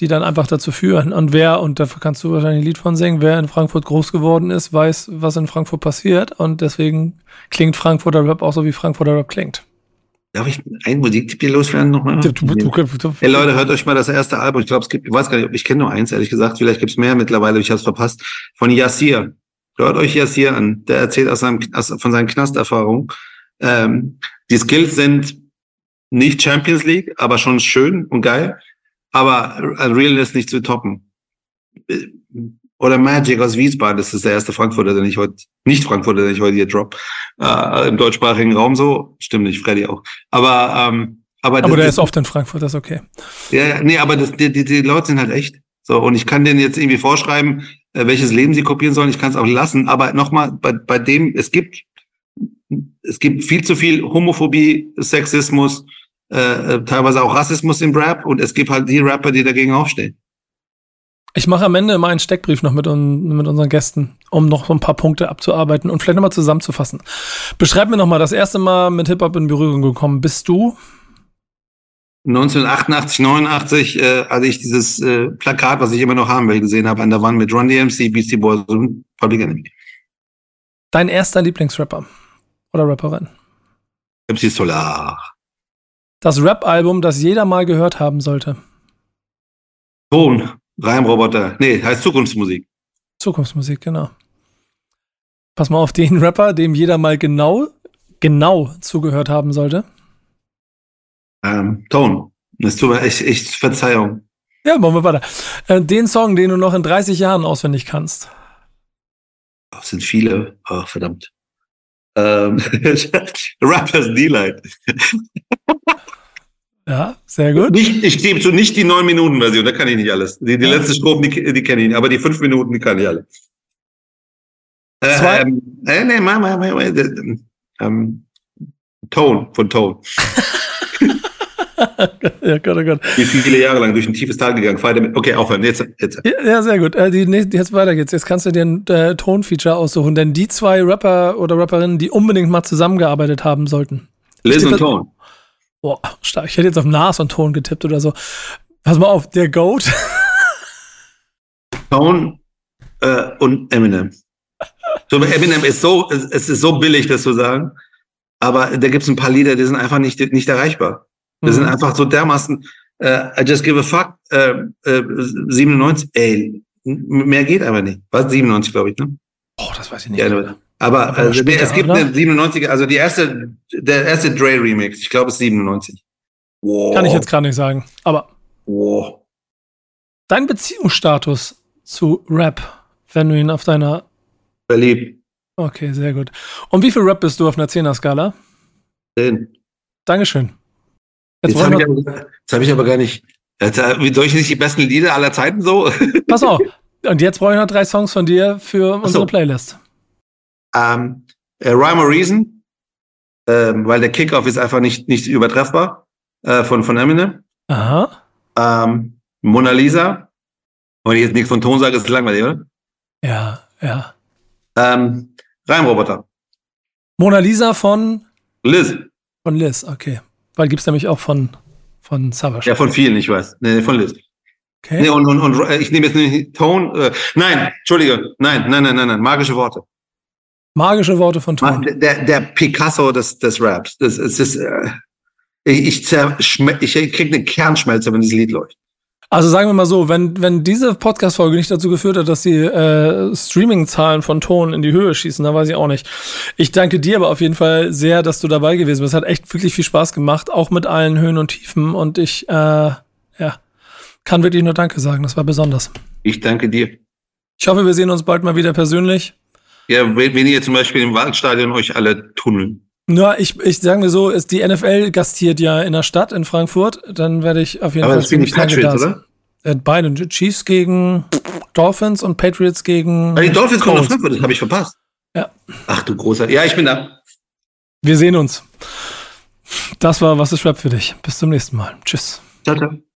Die dann einfach dazu führen. Und wer, und dafür kannst du wahrscheinlich ein Lied von singen, wer in Frankfurt groß geworden ist, weiß, was in Frankfurt passiert. Und deswegen klingt Frankfurter Rap auch so, wie Frankfurter Rap klingt. Darf ich einen Musiktipp hier loswerden nochmal? Hey Leute, hört euch mal das erste Album. Ich glaube, es gibt, ich weiß gar nicht, ich kenne nur eins, ehrlich gesagt. Vielleicht gibt es mehr mittlerweile, ich habe es verpasst. Von Yassir. Hört euch Yassir an. Der erzählt aus seinem, aus, von seinen Knasterfahrungen. Ähm, die Skills sind nicht Champions League, aber schon schön und geil. Aber Realness nicht zu toppen oder Magic aus Wiesbaden, das ist der erste Frankfurter, den ich heute, nicht Frankfurter, den ich heute hier drop, äh, im deutschsprachigen Raum so. Stimmt nicht, Freddy auch. Aber, ähm, aber, aber das, der ist oft in Frankfurt, das ist okay. Ja, nee, aber das, die, die, die Leute sind halt echt. So, und ich kann denen jetzt irgendwie vorschreiben, äh, welches Leben sie kopieren sollen. Ich kann es auch lassen. Aber nochmal, bei, bei dem, es gibt, es gibt viel zu viel Homophobie, Sexismus, äh, äh teilweise auch Rassismus im Rap und es gibt halt die Rapper, die dagegen aufstehen. Ich mache am Ende immer einen Steckbrief noch mit, un mit unseren Gästen, um noch so ein paar Punkte abzuarbeiten und vielleicht nochmal zusammenzufassen. Beschreib mir nochmal, das erste Mal mit Hip-Hop in Berührung gekommen bist du? 1988, 89 äh, hatte ich dieses äh, Plakat, was ich immer noch haben will, gesehen habe, an der Wand mit Run DMC, Beastie Boys und Public Enemy. Dein erster Lieblingsrapper oder Rapperin? MC Solar. Das Rap-Album, das jeder mal gehört haben sollte. Ton, Reimroboter. Nee, heißt Zukunftsmusik. Zukunftsmusik, genau. Pass mal auf den Rapper, dem jeder mal genau, genau zugehört haben sollte. Ähm, Ton. Es tut mir echt, echt Verzeihung. Ja, machen wir weiter. Äh, den Song, den du noch in 30 Jahren auswendig kannst. Oh, sind viele. Ach, oh, verdammt. Ähm, [LAUGHS] Rappers Delight. Ja, sehr gut. Nicht, ich gebe so nicht die 9-Minuten-Version, da kann ich nicht alles. Die, die ja. letzte Strophe, die, die kenne ich nicht, aber die 5 Minuten, die kann ich alle. Zwei? Ähm, äh, nee, mal, mal, mal, ähm, Tone, von Tone. [LAUGHS] ja, Gott, oh Gott. Ist viele Jahre lang durch ein tiefes Tal gegangen. Weiter mit. Okay, aufhören. Jetzt, jetzt. Ja, sehr gut. Äh, die, jetzt weiter geht's. Jetzt kannst du dir ein äh, Tonfeature aussuchen, denn die zwei Rapper oder Rapperinnen, die unbedingt mal zusammengearbeitet haben sollten. Liz und Tone. Boah, stark. Ich hätte jetzt auf Nas und Ton getippt oder so. Pass mal auf, der Goat. [LAUGHS] Tone äh, und Eminem. So, Eminem ist so, es ist so billig, das zu sagen. Aber da gibt es ein paar Lieder, die sind einfach nicht, nicht erreichbar. Wir mhm. sind einfach so dermaßen, äh, I just give a fuck, äh, äh, 97, ey, mehr geht aber nicht. Was? 97, glaube ich, ne? Oh, das weiß ich nicht. Ja, aber, aber also, später, es gibt oder? eine 97, also die erste, der erste Dre Remix, ich glaube, es ist 97. Wow. Kann ich jetzt gerade nicht sagen, aber. Wow. Dein Beziehungsstatus zu Rap, wenn du ihn auf deiner. Verliebt. Okay, sehr gut. Und wie viel Rap bist du auf einer 10er-Skala? 10. Dankeschön. Jetzt, jetzt habe ich, hab ich, aber gar nicht. Jetzt, wie soll ich nicht die besten Lieder aller Zeiten so? [LAUGHS] Pass auf. Und jetzt brauche ich noch drei Songs von dir für unsere so. Playlist. Ähm, uh, Rhyme or Reason, ähm, weil der Kickoff ist einfach nicht, nicht übertreffbar äh, von, von Eminem. Aha. Ähm, Mona Lisa. Wenn ich jetzt nichts von Ton sage, ist es langweilig, oder? Ja, ja. Ähm, Reimroboter. Mona Lisa von Liz. Von Liz, okay. Weil gibt es nämlich auch von, von Savage. Ja, von vielen, ich weiß. Nee, von Liz. Okay. Nee, und, und, und ich nehme jetzt nicht Ton. Äh, nein, Entschuldige. Nein, nein, nein, nein, nein. Magische Worte. Magische Worte von Ton. Der, der Picasso des, des Raps. Das, das ist, äh, ich, ich, ich kriege eine Kernschmelze, wenn dieses Lied läuft. Also sagen wir mal so, wenn, wenn diese Podcast-Folge nicht dazu geführt hat, dass die äh, Streaming-Zahlen von Ton in die Höhe schießen, dann weiß ich auch nicht. Ich danke dir aber auf jeden Fall sehr, dass du dabei gewesen bist. Es hat echt wirklich viel Spaß gemacht, auch mit allen Höhen und Tiefen. Und ich, äh, ja, kann wirklich nur Danke sagen. Das war besonders. Ich danke dir. Ich hoffe, wir sehen uns bald mal wieder persönlich. Ja, wenn ihr zum Beispiel im Waldstadion euch alle tunneln. Ja, ich, ich sagen wir so, ist die NFL gastiert ja in der Stadt in Frankfurt, dann werde ich auf jeden Aber Fall. Aber das sind die Patriots, oder? Äh, beide. Chiefs gegen Dolphins und Patriots gegen. Ja, die Dolphins kommen nach Frankfurt, das habe ich verpasst. Ja. Ach du großer. Ja, ich bin da. Wir sehen uns. Das war Was ist Rap für dich. Bis zum nächsten Mal. Tschüss. Ciao, ciao.